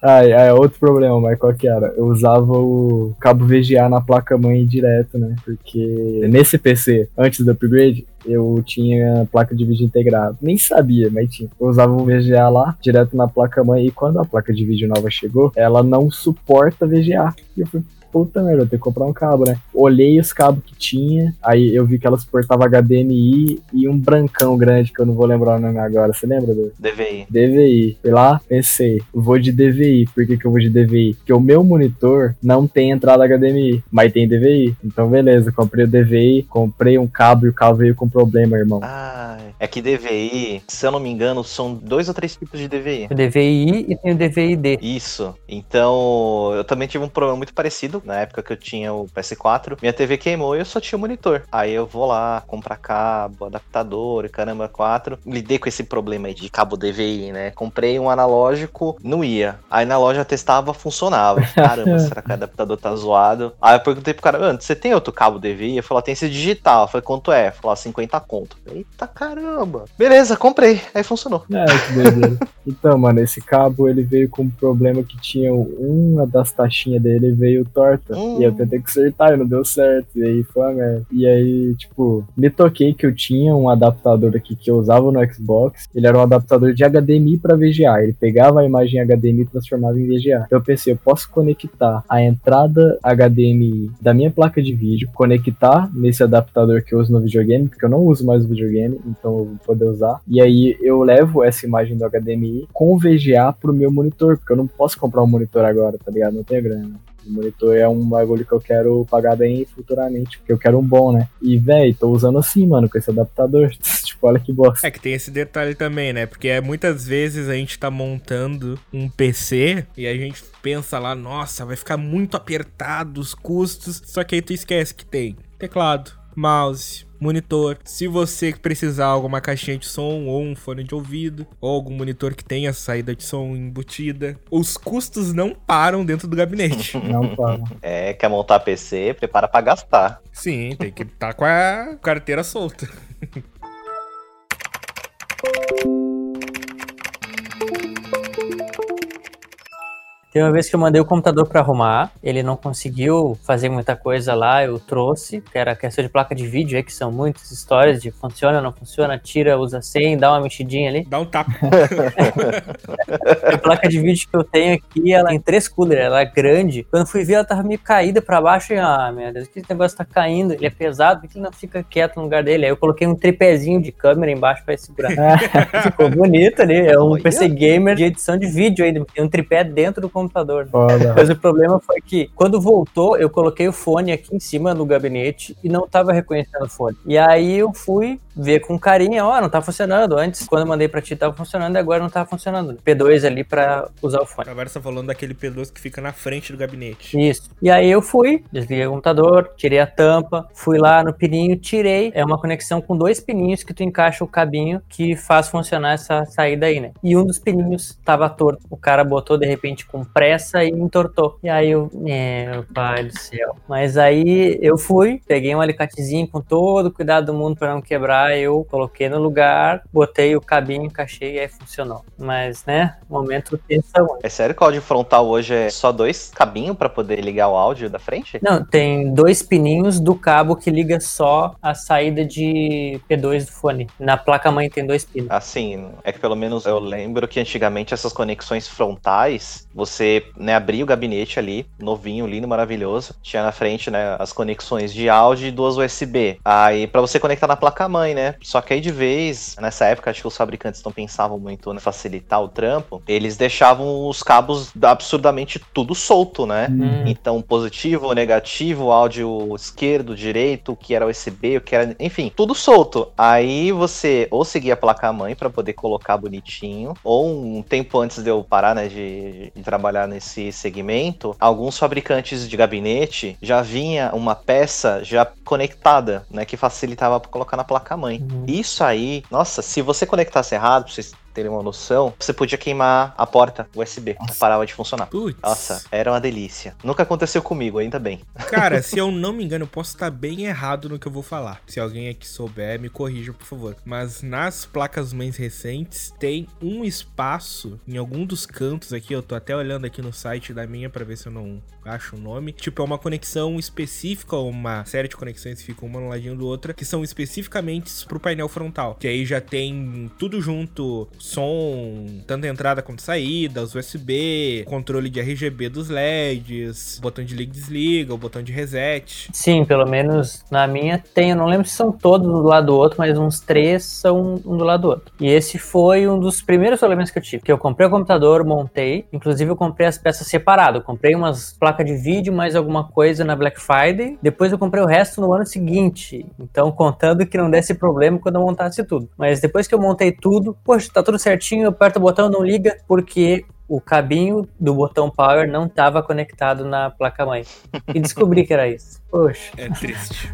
Ai, ai, outro problema, mas qual que era? Eu usava o cabo VGA na placa-mãe direto, né? Porque nesse PC, antes do upgrade, eu tinha placa de vídeo integrada. Nem sabia, mas tinha. Eu usava o VGA lá, direto na placa-mãe, e quando a placa de vídeo nova chegou, ela não suporta VGA. E eu falei, puta merda, eu tenho que comprar um cabo, né? Olhei os cabos que tinha, aí eu vi que ela suportava HDMI e um brancão grande, que eu não vou lembrar o nome agora. Você lembra, do DVI. DVI. Fui lá, pensei, vou de DVI. Por que, que eu vou de DVI? Porque o meu monitor não tem entrada HDMI, mas tem DVI. Então, beleza, comprei o DVI, comprei um cabo e o cabo veio com problema, irmão. Ai, é que DVI, se eu não me engano, são dois ou três tipos de DVI. O DVI e tem o DVI-D. Isso. Então, eu também tive um problema muito parecido na época que eu tinha o PS4. Minha TV queimou e eu só tinha o monitor. Aí eu vou lá, comprar cabo, adaptador e caramba, 4. Lidei com esse problema aí de cabo DVI, né? Comprei um analógico, não ia. Aí na loja testava, funcionava. Caramba, será que o adaptador tá zoado? Aí eu perguntei pro cara, mano, você tem outro cabo DVI? Eu falei, tem esse digital. Eu falei, quanto é? Falou, 50 conto. Falei, Eita caramba. Beleza, comprei. Aí funcionou. É, que doideira. então, mano, esse cabo ele veio com um problema que tinha uma das taxinhas dele veio torta. Hum. E eu tentei consertar e não deu certo. E aí foi uma merda. E aí, tipo, me toquei que eu tinha um adaptador aqui que eu usava no Xbox. Ele era um adaptador de HDMI pra VGA. Ele pegava a imagem HDMI e transformava em VGA. Então eu pensei, eu posso conectar a entrada HDMI da minha placa de vídeo, conectar nesse adaptador que eu uso no videogame, porque eu não uso mais o videogame, então eu vou poder usar. E aí eu levo essa imagem do HDMI com o VGA pro meu monitor, porque eu não posso comprar um monitor agora, tá ligado? Não tenho grana. O monitor é um bagulho que eu quero pagar bem futuramente, porque eu quero um bom, né? E, véi, tô usando assim, mano, com esse adaptador. tipo, olha que bosta. É que tem esse detalhe também, né? Porque é, muitas vezes a gente tá montando um PC e a gente pensa lá, nossa, vai ficar muito apertado os custos. Só que aí tu esquece que tem teclado, mouse, monitor. Se você precisar de alguma caixinha de som ou um fone de ouvido, ou algum monitor que tenha saída de som embutida, os custos não param dentro do gabinete. Não fala. É, quer montar PC, prepara pra gastar. Sim, tem que estar com a carteira solta. Tem uma vez que eu mandei o computador pra arrumar, ele não conseguiu fazer muita coisa lá, eu trouxe, que era questão de placa de vídeo, aí, que são muitas histórias de funciona, não funciona, tira, usa sem, dá uma mexidinha ali. Dá um tapa. A placa de vídeo que eu tenho aqui, ela tem três coolers, ela é grande. Quando fui ver, ela tava meio caída pra baixo e, ah, meu Deus, que esse negócio tá caindo, ele é pesado, por que ele não fica quieto no lugar dele? Aí eu coloquei um tripézinho de câmera embaixo pra segurar. Ficou bonito ali, é um. PC gamer de edição de vídeo ainda, tem um tripé dentro do computador. Foda. Mas o problema foi que, quando voltou, eu coloquei o fone aqui em cima no gabinete e não tava reconhecendo o fone. E aí eu fui ver com carinha, ó, não tá funcionando. Antes, quando eu mandei pra ti, tava funcionando e agora não tava funcionando. P2 ali pra usar o fone. Agora você tá falando daquele P2 que fica na frente do gabinete. Isso. E aí eu fui, desliguei o computador, tirei a tampa, fui lá no pininho, tirei. É uma conexão com dois pininhos que tu encaixa o cabinho que faz funcionar essa saída aí, né? E um dos pininhos tava torto. O cara botou de repente com pressa e entortou. E aí eu, meu pai do céu. Mas aí eu fui, peguei um alicatezinho com todo o cuidado do mundo para não quebrar, eu coloquei no lugar, botei o cabinho, encaixei e aí funcionou. Mas, né, momento tensão. É sério que o áudio frontal hoje é só dois cabinhos pra poder ligar o áudio da frente? Não, tem dois pininhos do cabo que liga só a saída de P2 do fone. Na placa-mãe tem dois pinos. Assim, é que pelo menos eu lembro que antigamente essas conexões frontais, você né, abria o gabinete ali, novinho, lindo, maravilhoso. Tinha na frente, né, as conexões de áudio e duas USB. Aí pra você conectar na placa-mãe, né? Só que aí de vez, nessa época, acho que os fabricantes não pensavam muito em facilitar o trampo, eles deixavam os cabos absurdamente tudo solto, né? Hum. Então, positivo, negativo, áudio esquerdo, direito, o que era USB, o que era. Enfim, tudo solto. Aí você ou seguia a placa-mãe para poder colocar bonitinho, ou um tempo antes de eu parar, né, de, de trabalhar nesse segmento, alguns fabricantes de gabinete já vinha uma peça já conectada, né, que facilitava para colocar na placa-mãe. Uhum. Isso aí, nossa, se você conectasse errado, pra vocês terem uma noção, você podia queimar a porta USB, parava de funcionar. Putz. Nossa, era uma delícia. Nunca aconteceu comigo, ainda bem. Cara, se eu não me engano, eu posso estar bem errado no que eu vou falar. Se alguém aqui souber, me corrija, por favor. Mas nas placas mães recentes, tem um espaço em algum dos cantos aqui. Eu tô até olhando aqui no site da minha pra ver se eu não acho o nome. Tipo, é uma conexão específica, ou uma série de conexões que ficam uma no ladinho do outra, que são especificamente pro painel frontal. Que aí já tem tudo junto: som, tanto entrada quanto saída, os USB, controle de RGB dos LEDs, botão de liga e desliga, o botão de reset. Sim, pelo menos na minha tem, eu não lembro se são todos do lado do outro, mas uns três são um do lado do outro. E esse foi um dos primeiros problemas que eu tive, que eu comprei o computador, montei, inclusive eu comprei as peças separado, eu comprei umas placas de vídeo, mais alguma coisa na Black Friday, depois eu comprei o resto no ano seguinte, então contando que não desse problema quando eu montasse tudo. Mas depois que eu montei tudo, poxa, tá tudo certinho, eu aperto o botão, não liga, porque o cabinho do botão power não estava conectado na placa-mãe. E descobri que era isso. Poxa. É triste.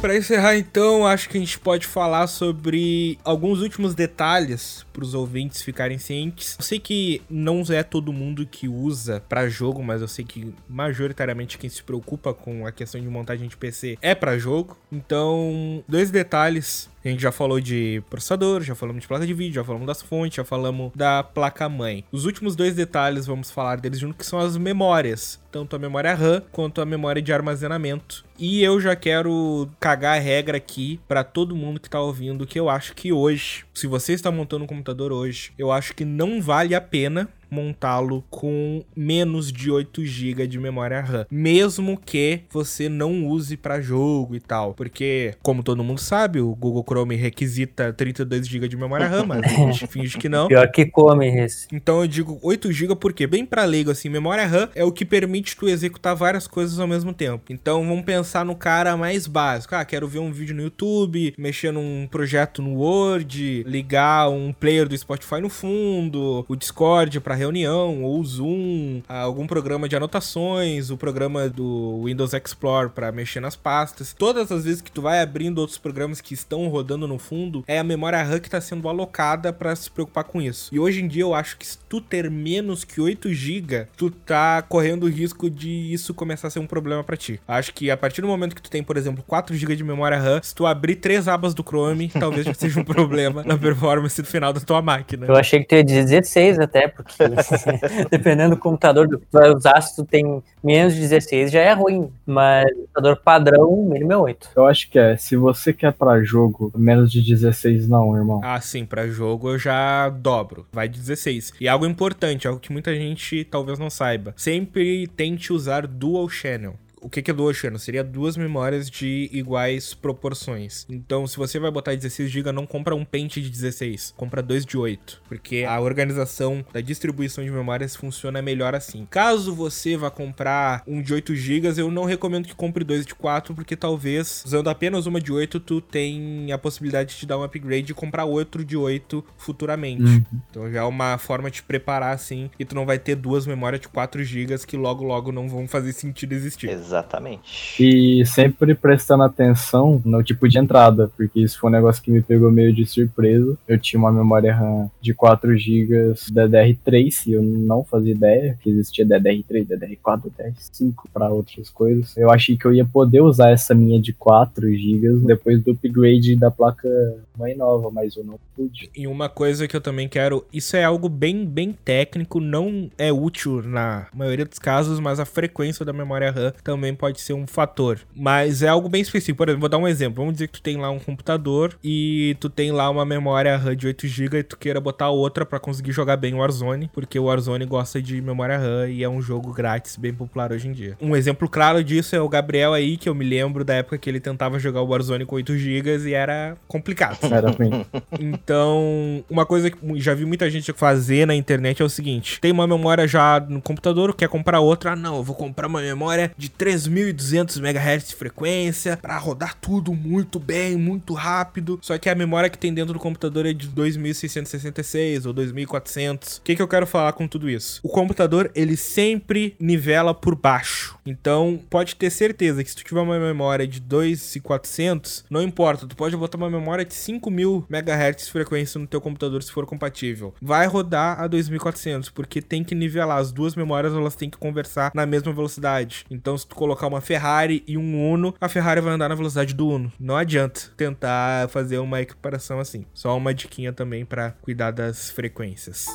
Pra encerrar, então, acho que a gente pode falar sobre alguns últimos detalhes para os ouvintes ficarem cientes. Eu sei que não é todo mundo que usa para jogo, mas eu sei que majoritariamente quem se preocupa com a questão de montagem de PC é para jogo. Então, dois detalhes a gente já falou de processador, já falamos de placa de vídeo, já falamos das fontes, já falamos da placa-mãe. Os últimos dois detalhes, vamos falar deles junto, que são as memórias. Tanto a memória RAM quanto a memória de armazenamento. E eu já quero cagar a regra aqui para todo mundo que tá ouvindo, que eu acho que hoje, se você está montando um computador hoje, eu acho que não vale a pena montá-lo com menos de 8 GB de memória RAM, mesmo que você não use para jogo e tal, porque como todo mundo sabe, o Google Chrome requisita 32 GB de memória RAM, mas a gente finge que não. Pior que come esse. Então eu digo 8 GB porque bem para leigo assim, memória RAM é o que permite tu executar várias coisas ao mesmo tempo. Então vamos pensar no cara mais básico. Ah, quero ver um vídeo no YouTube, mexer num projeto no Word, ligar um player do Spotify no fundo, o Discord para reunião, ou Zoom, algum programa de anotações, o programa do Windows Explorer para mexer nas pastas. Todas as vezes que tu vai abrindo outros programas que estão rodando no fundo, é a memória RAM que está sendo alocada para se preocupar com isso. E hoje em dia eu acho que se tu ter menos que 8 GB, tu tá correndo o risco de isso começar a ser um problema para ti. Acho que a partir do momento que tu tem, por exemplo, 4 GB de memória RAM, se tu abrir três abas do Chrome, talvez já seja um problema na performance do final da tua máquina. Eu achei que tu ia dizer 16 até, porque Dependendo do computador que tu vai usar, se tu tem menos de 16 já é ruim, mas computador padrão, mínimo é 8. Eu acho que é, se você quer pra jogo, menos de 16 não, irmão. Ah, sim, pra jogo eu já dobro, vai de 16. E algo importante, algo que muita gente talvez não saiba, sempre tente usar dual channel. O que, que é dual channel? Seria duas memórias de iguais proporções. Então, se você vai botar 16 GB, não compra um pente de 16, compra dois de 8, porque a organização da distribuição de memórias funciona melhor assim. Caso você vá comprar um de 8 GB, eu não recomendo que compre dois de 4, porque talvez usando apenas uma de 8, tu tem a possibilidade de dar um upgrade e comprar outro de 8 futuramente. Uhum. Então já é uma forma de preparar assim, e tu não vai ter duas memórias de 4 GB que logo logo não vão fazer sentido existir. Exatamente. E sempre prestando atenção no tipo de entrada, porque isso foi um negócio que me pegou meio de surpresa. Eu tinha uma memória RAM de 4 GB DDR3 e eu não fazia ideia que existia DDR3, DDR4, DDR5 para outras coisas. Eu achei que eu ia poder usar essa minha de 4 GB depois do upgrade da placa mãe nova, mas eu não pude. E uma coisa que eu também quero, isso é algo bem, bem técnico, não é útil na maioria dos casos, mas a frequência da memória RAM também pode ser um fator. Mas é algo bem específico. Por exemplo, vou dar um exemplo. Vamos dizer que tu tem lá um computador e tu tem lá uma memória RAM de 8 GB e tu queira botar outra para conseguir jogar bem o Warzone, porque o Warzone gosta de memória RAM e é um jogo grátis bem popular hoje em dia. Um exemplo claro disso é o Gabriel aí, que eu me lembro da época que ele tentava jogar o Warzone com 8 GB e era complicado. Era ruim. Então, uma coisa que já vi muita gente fazer na internet é o seguinte: tem uma memória já no computador, quer comprar outra. Ah, não, eu vou comprar uma memória de 3200 MHz de frequência para rodar tudo muito bem, muito rápido. Só que a memória que tem dentro do computador é de 2666 ou 2400. O que, que eu quero falar com tudo isso? O computador, ele sempre nivela por baixo. Então, pode ter certeza que se tu tiver uma memória de 2400, não importa, tu pode botar uma memória de 5000 MHz de frequência no teu computador se for compatível. Vai rodar a 2400, porque tem que nivelar as duas memórias, elas têm que conversar na mesma velocidade. Então, se tu colocar uma Ferrari e um Uno, a Ferrari vai andar na velocidade do Uno. Não adianta tentar fazer uma equiparação assim. Só uma diquinha também para cuidar das frequências.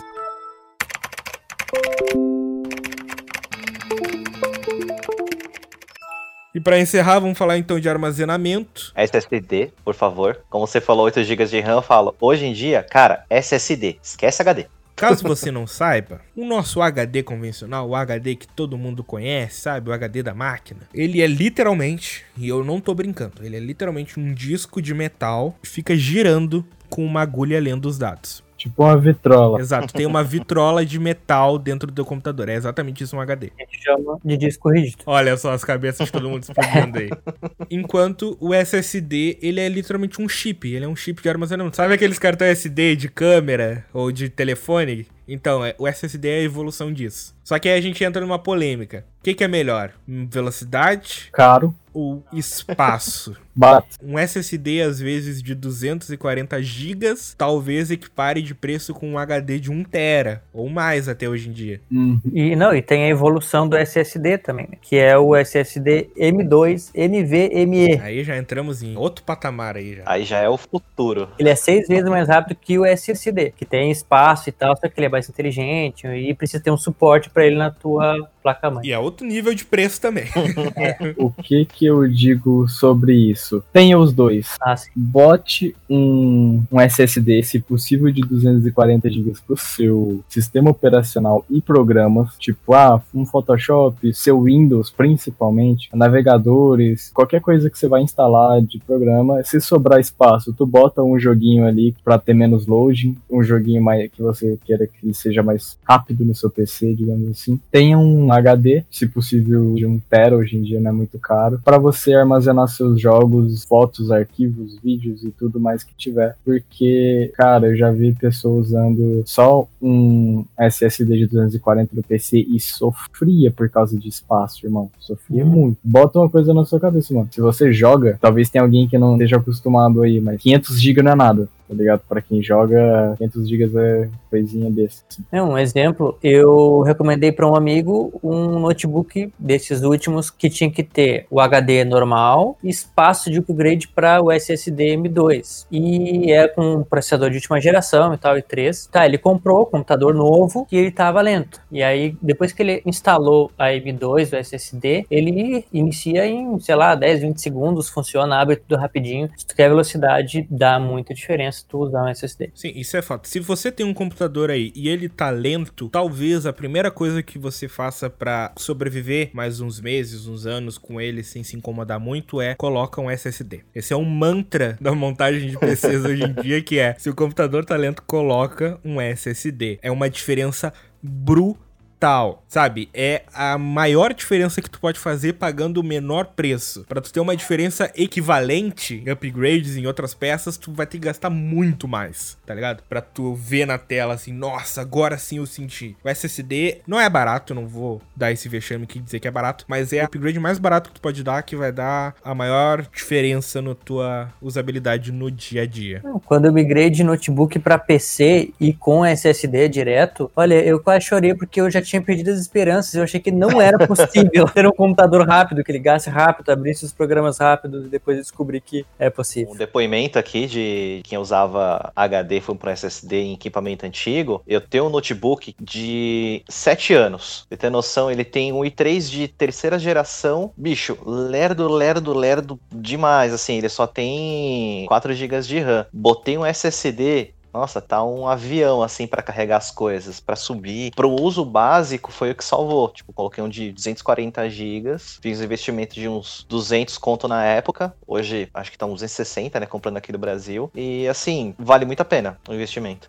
E para encerrar, vamos falar então de armazenamento. SSD, por favor. Como você falou, 8 GB de RAM, eu falo. Hoje em dia, cara, SSD. Esquece HD. Caso você não saiba, o nosso HD convencional, o HD que todo mundo conhece, sabe? O HD da máquina, ele é literalmente, e eu não tô brincando, ele é literalmente um disco de metal que fica girando com uma agulha lendo os dados. Tipo uma vitrola. Exato, tem uma vitrola de metal dentro do teu computador. É exatamente isso um HD. A gente chama de disco rígido. Olha só as cabeças de todo mundo explodindo aí. Enquanto o SSD, ele é literalmente um chip. Ele é um chip de armazenamento. Sabe aqueles cartões SD de câmera ou de telefone? Então, é- o SSD é a evolução disso. Só que aí a gente entra numa polêmica. O que, que é melhor? Velocidade Caro, ou espaço? Barato. Um SSD, às vezes, de 240 GB, talvez equipare de preço com um HD de 1 TB, ou mais até hoje em dia. Uhum. E não, e tem a evolução do SSD também, né? que é o SSD M2 NVMe. Aí já entramos em outro patamar aí já. Aí já é o futuro. Ele é seis vezes mais rápido que o SSD, que tem espaço e tal, só que ele é mais inteligente e precisa ter um suporte para ele na tua placa-mãe. E é outro nível de preço também. O que que eu digo sobre isso? Tenha os dois. Ah, sim. Bote um, um SSD, se possível, de 240 GB pro seu sistema operacional e programas, tipo, ah, um Photoshop, seu Windows principalmente, navegadores, qualquer coisa que você vai instalar de programa. Se sobrar espaço, tu bota um joguinho ali para ter menos loading, um joguinho mais que você queira que ele seja mais rápido no seu PC, digamos assim. Tenha um HD, se possível, de 1 tera, hoje em dia não é muito caro, para você armazenar seus jogos, fotos, arquivos, vídeos e tudo mais que tiver. Porque, cara, eu já vi pessoas usando só um SSD de 240 no PC e sofria por causa de espaço, irmão. Sofria muito. Bota uma coisa na sua cabeça, mano. Se você joga, talvez tenha alguém que não esteja acostumado aí, mas 500 GB não é nada. tá ligado? Pra quem joga, 500 GB é coisinha desse. É um exemplo, eu recomendei para um amigo um notebook desses últimos que tinha que ter o HD normal e espaço de upgrade para o SSD M2. E é com um processador de última geração e tal, e 3. Tá, ele comprou um computador novo e ele tava lento. E aí, depois que ele instalou a M2, o SSD, ele inicia em, sei lá, 10, 20 segundos, funciona, abre tudo rapidinho. Se tu quer velocidade, dá muita diferença tu usar um SSD. Sim, isso é fato. Se você tem um computador aí e ele tá lento, talvez a primeira coisa que você faça para sobreviver mais uns meses, uns anos com ele sem se incomodar muito é coloca um SSD. Esse é um mantra da montagem de PCs hoje em dia que é, se o computador tá lento, coloca um SSD. É uma diferença brutal tal, sabe? É a maior diferença que tu pode fazer pagando o menor preço. Para tu ter uma diferença equivalente, upgrades em outras peças, tu vai ter que gastar muito mais, tá ligado? Para tu ver na tela assim, nossa, agora sim eu senti. O SSD não é barato, não vou dar esse vexame aqui dizer que é barato, mas é o upgrade mais barato que tu pode dar que vai dar a maior diferença na tua usabilidade no dia a dia. Quando eu migrei de notebook para PC e com SSD direto, olha, eu quase chorei porque eu já tinha tinha perdido as esperanças. Eu achei que não era possível ter um computador rápido, que ligasse rápido, abrisse os programas rápidos e depois descobri que é possível. Um depoimento aqui de quem usava HD foi para SSD em equipamento antigo. Eu tenho um notebook de 7 anos. Você tem noção, ele tem um i3 de terceira geração. Bicho, lerdo, lerdo, lerdo demais. Assim, ele só tem 4 GB de RAM. Botei um SSD nossa, tá um avião assim para carregar as coisas, para subir. Pro uso básico foi o que salvou. Tipo, coloquei um de 240 gigas, fiz um investimento de uns 200 conto na época. Hoje acho que tá uns 260, né, comprando aqui do Brasil. E assim, vale muito a pena o investimento.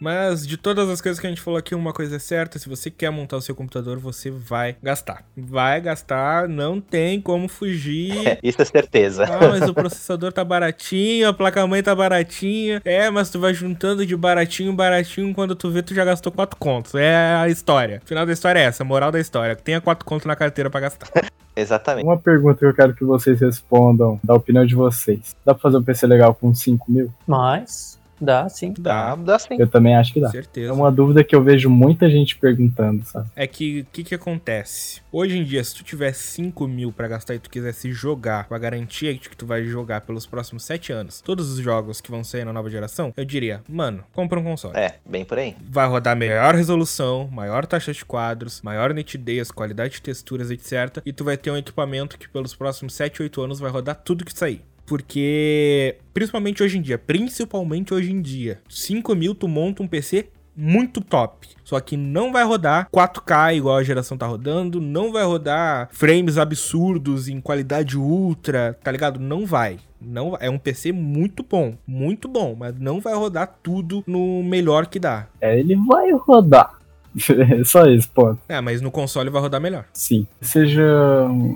Mas de todas as coisas que a gente falou aqui, uma coisa é certa: se você quer montar o seu computador, você vai gastar. Vai gastar, não tem como fugir. É, isso é certeza. Ah, mas o processador tá baratinho, a placa-mãe tá baratinha. É, mas tu vai juntando de baratinho, baratinho, quando tu vê, tu já gastou quatro contos. É a história. O final da história é essa, moral da história. Tenha quatro contos na carteira para gastar. Exatamente. Uma pergunta que eu quero que vocês respondam, da opinião de vocês. Dá pra fazer um PC legal com 5 mil? Mas. Dá, sim. Dá, dá sim. Eu também acho que dá. Certeza. É uma dúvida que eu vejo muita gente perguntando, sabe? É que o que, que acontece? Hoje em dia, se tu tiver 5 mil pra gastar e tu quisesse jogar com a garantia de que tu vai jogar pelos próximos 7 anos, todos os jogos que vão sair na nova geração, eu diria, mano, compra um console. É, bem por aí. Vai rodar melhor resolução, maior taxa de quadros, maior nitidez, qualidade de texturas, etc. E tu vai ter um equipamento que pelos próximos 7, 8 anos vai rodar tudo que sair. Porque, principalmente hoje em dia, principalmente hoje em dia, 5 mil tu monta um PC muito top. Só que não vai rodar 4K igual a geração tá rodando, não vai rodar frames absurdos em qualidade ultra, tá ligado? Não vai. Não, é um PC muito bom, muito bom, mas não vai rodar tudo no melhor que dá. É, ele vai rodar. Só isso, ponto. É, mas no console vai rodar melhor. Sim. Seja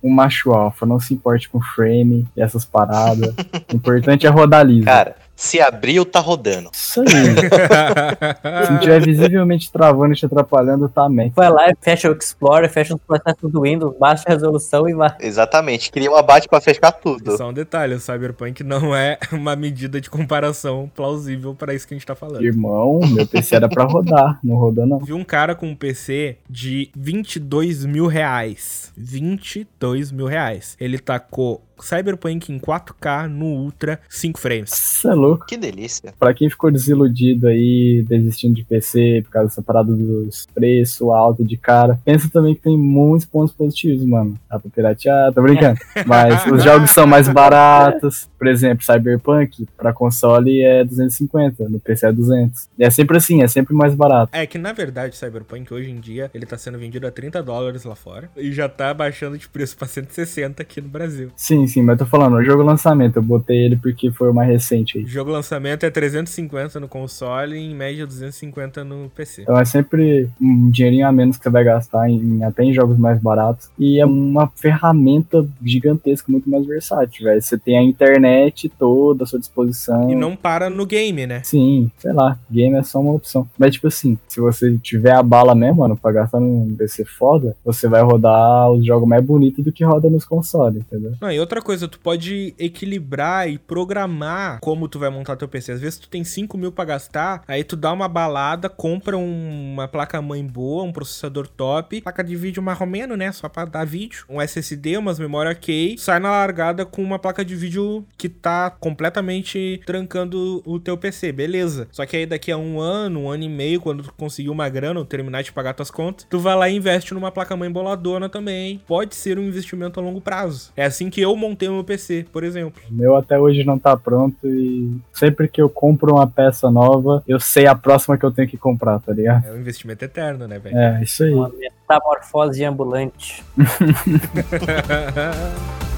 um macho alfa, não se importe com frame e essas paradas. o importante é rodar liso. Cara, se abriu, tá rodando. Isso aí. se não tiver visivelmente travando e te atrapalhando, também. Vai lá e fecha o Explorer, fecha os processos do Windows, baixa a resolução e vai. Exatamente. Cria uma bate pra fechar tudo. Só um detalhe, o Cyberpunk não é uma medida de comparação plausível para isso que a gente tá falando. Irmão, meu PC era pra rodar, não rodou não. Vi um cara com um PC de 22 mil reais. 22 mil reais. Ele tacou Cyberpunk em 4K no Ultra 5 frames. Isso é louco. Que delícia. Pra quem ficou desiludido aí, desistindo de PC por causa dessa parada dos preços alto de cara, pensa também que tem muitos pontos positivos, mano. Dá pra piratear, tô brincando. Mas os jogos são mais baratos. Por exemplo, Cyberpunk pra console é 250, no PC é 200. E é sempre assim, é sempre mais barato. É que na verdade Cyberpunk hoje em dia ele tá sendo vendido a 30 dólares lá fora e já tá baixando de preço pra 160 aqui no Brasil. Sim, sim, mas tô falando, o jogo lançamento, eu botei ele porque foi o mais recente aí. jogo lançamento é 350 no console e em média 250 no PC. Então é sempre um dinheirinho a menos que você vai gastar em, até em jogos mais baratos. E é uma ferramenta gigantesca, muito mais versátil, velho. Você tem a internet toda à sua disposição. E não para no game, né? Sim, sei lá, game é só uma opção. Mas, tipo assim, se você tiver a bala mesmo, mano, pra gastar num PC foda, você vai rodar os jogos mais bonitos do que roda nos consoles, entendeu? Não, e outra coisa, tu pode equilibrar e programar como tu vai montar teu PC. Às vezes tu tem 5 mil pra gastar, aí tu dá uma balada, compra um, uma placa-mãe boa, um processador top, placa de vídeo menos, né? Só pra dar vídeo, um SSD, umas memória key, sai na largada com uma placa de vídeo que tá completamente trancando o teu PC, beleza. Só que aí daqui a um ano, um ano e meio, quando tu conseguir uma grana ou terminar de pagar tuas contas, tu vai lá e investe numa placa-mãe boladona também. Pode ser um investimento a longo prazo. É assim que eu montei o meu PC, por exemplo. O meu até hoje não tá pronto e sempre que eu compro uma peça nova, eu sei a próxima que eu tenho que comprar, tá ligado? É um investimento eterno, né, velho? É, isso aí. Uma metamorfose ambulante.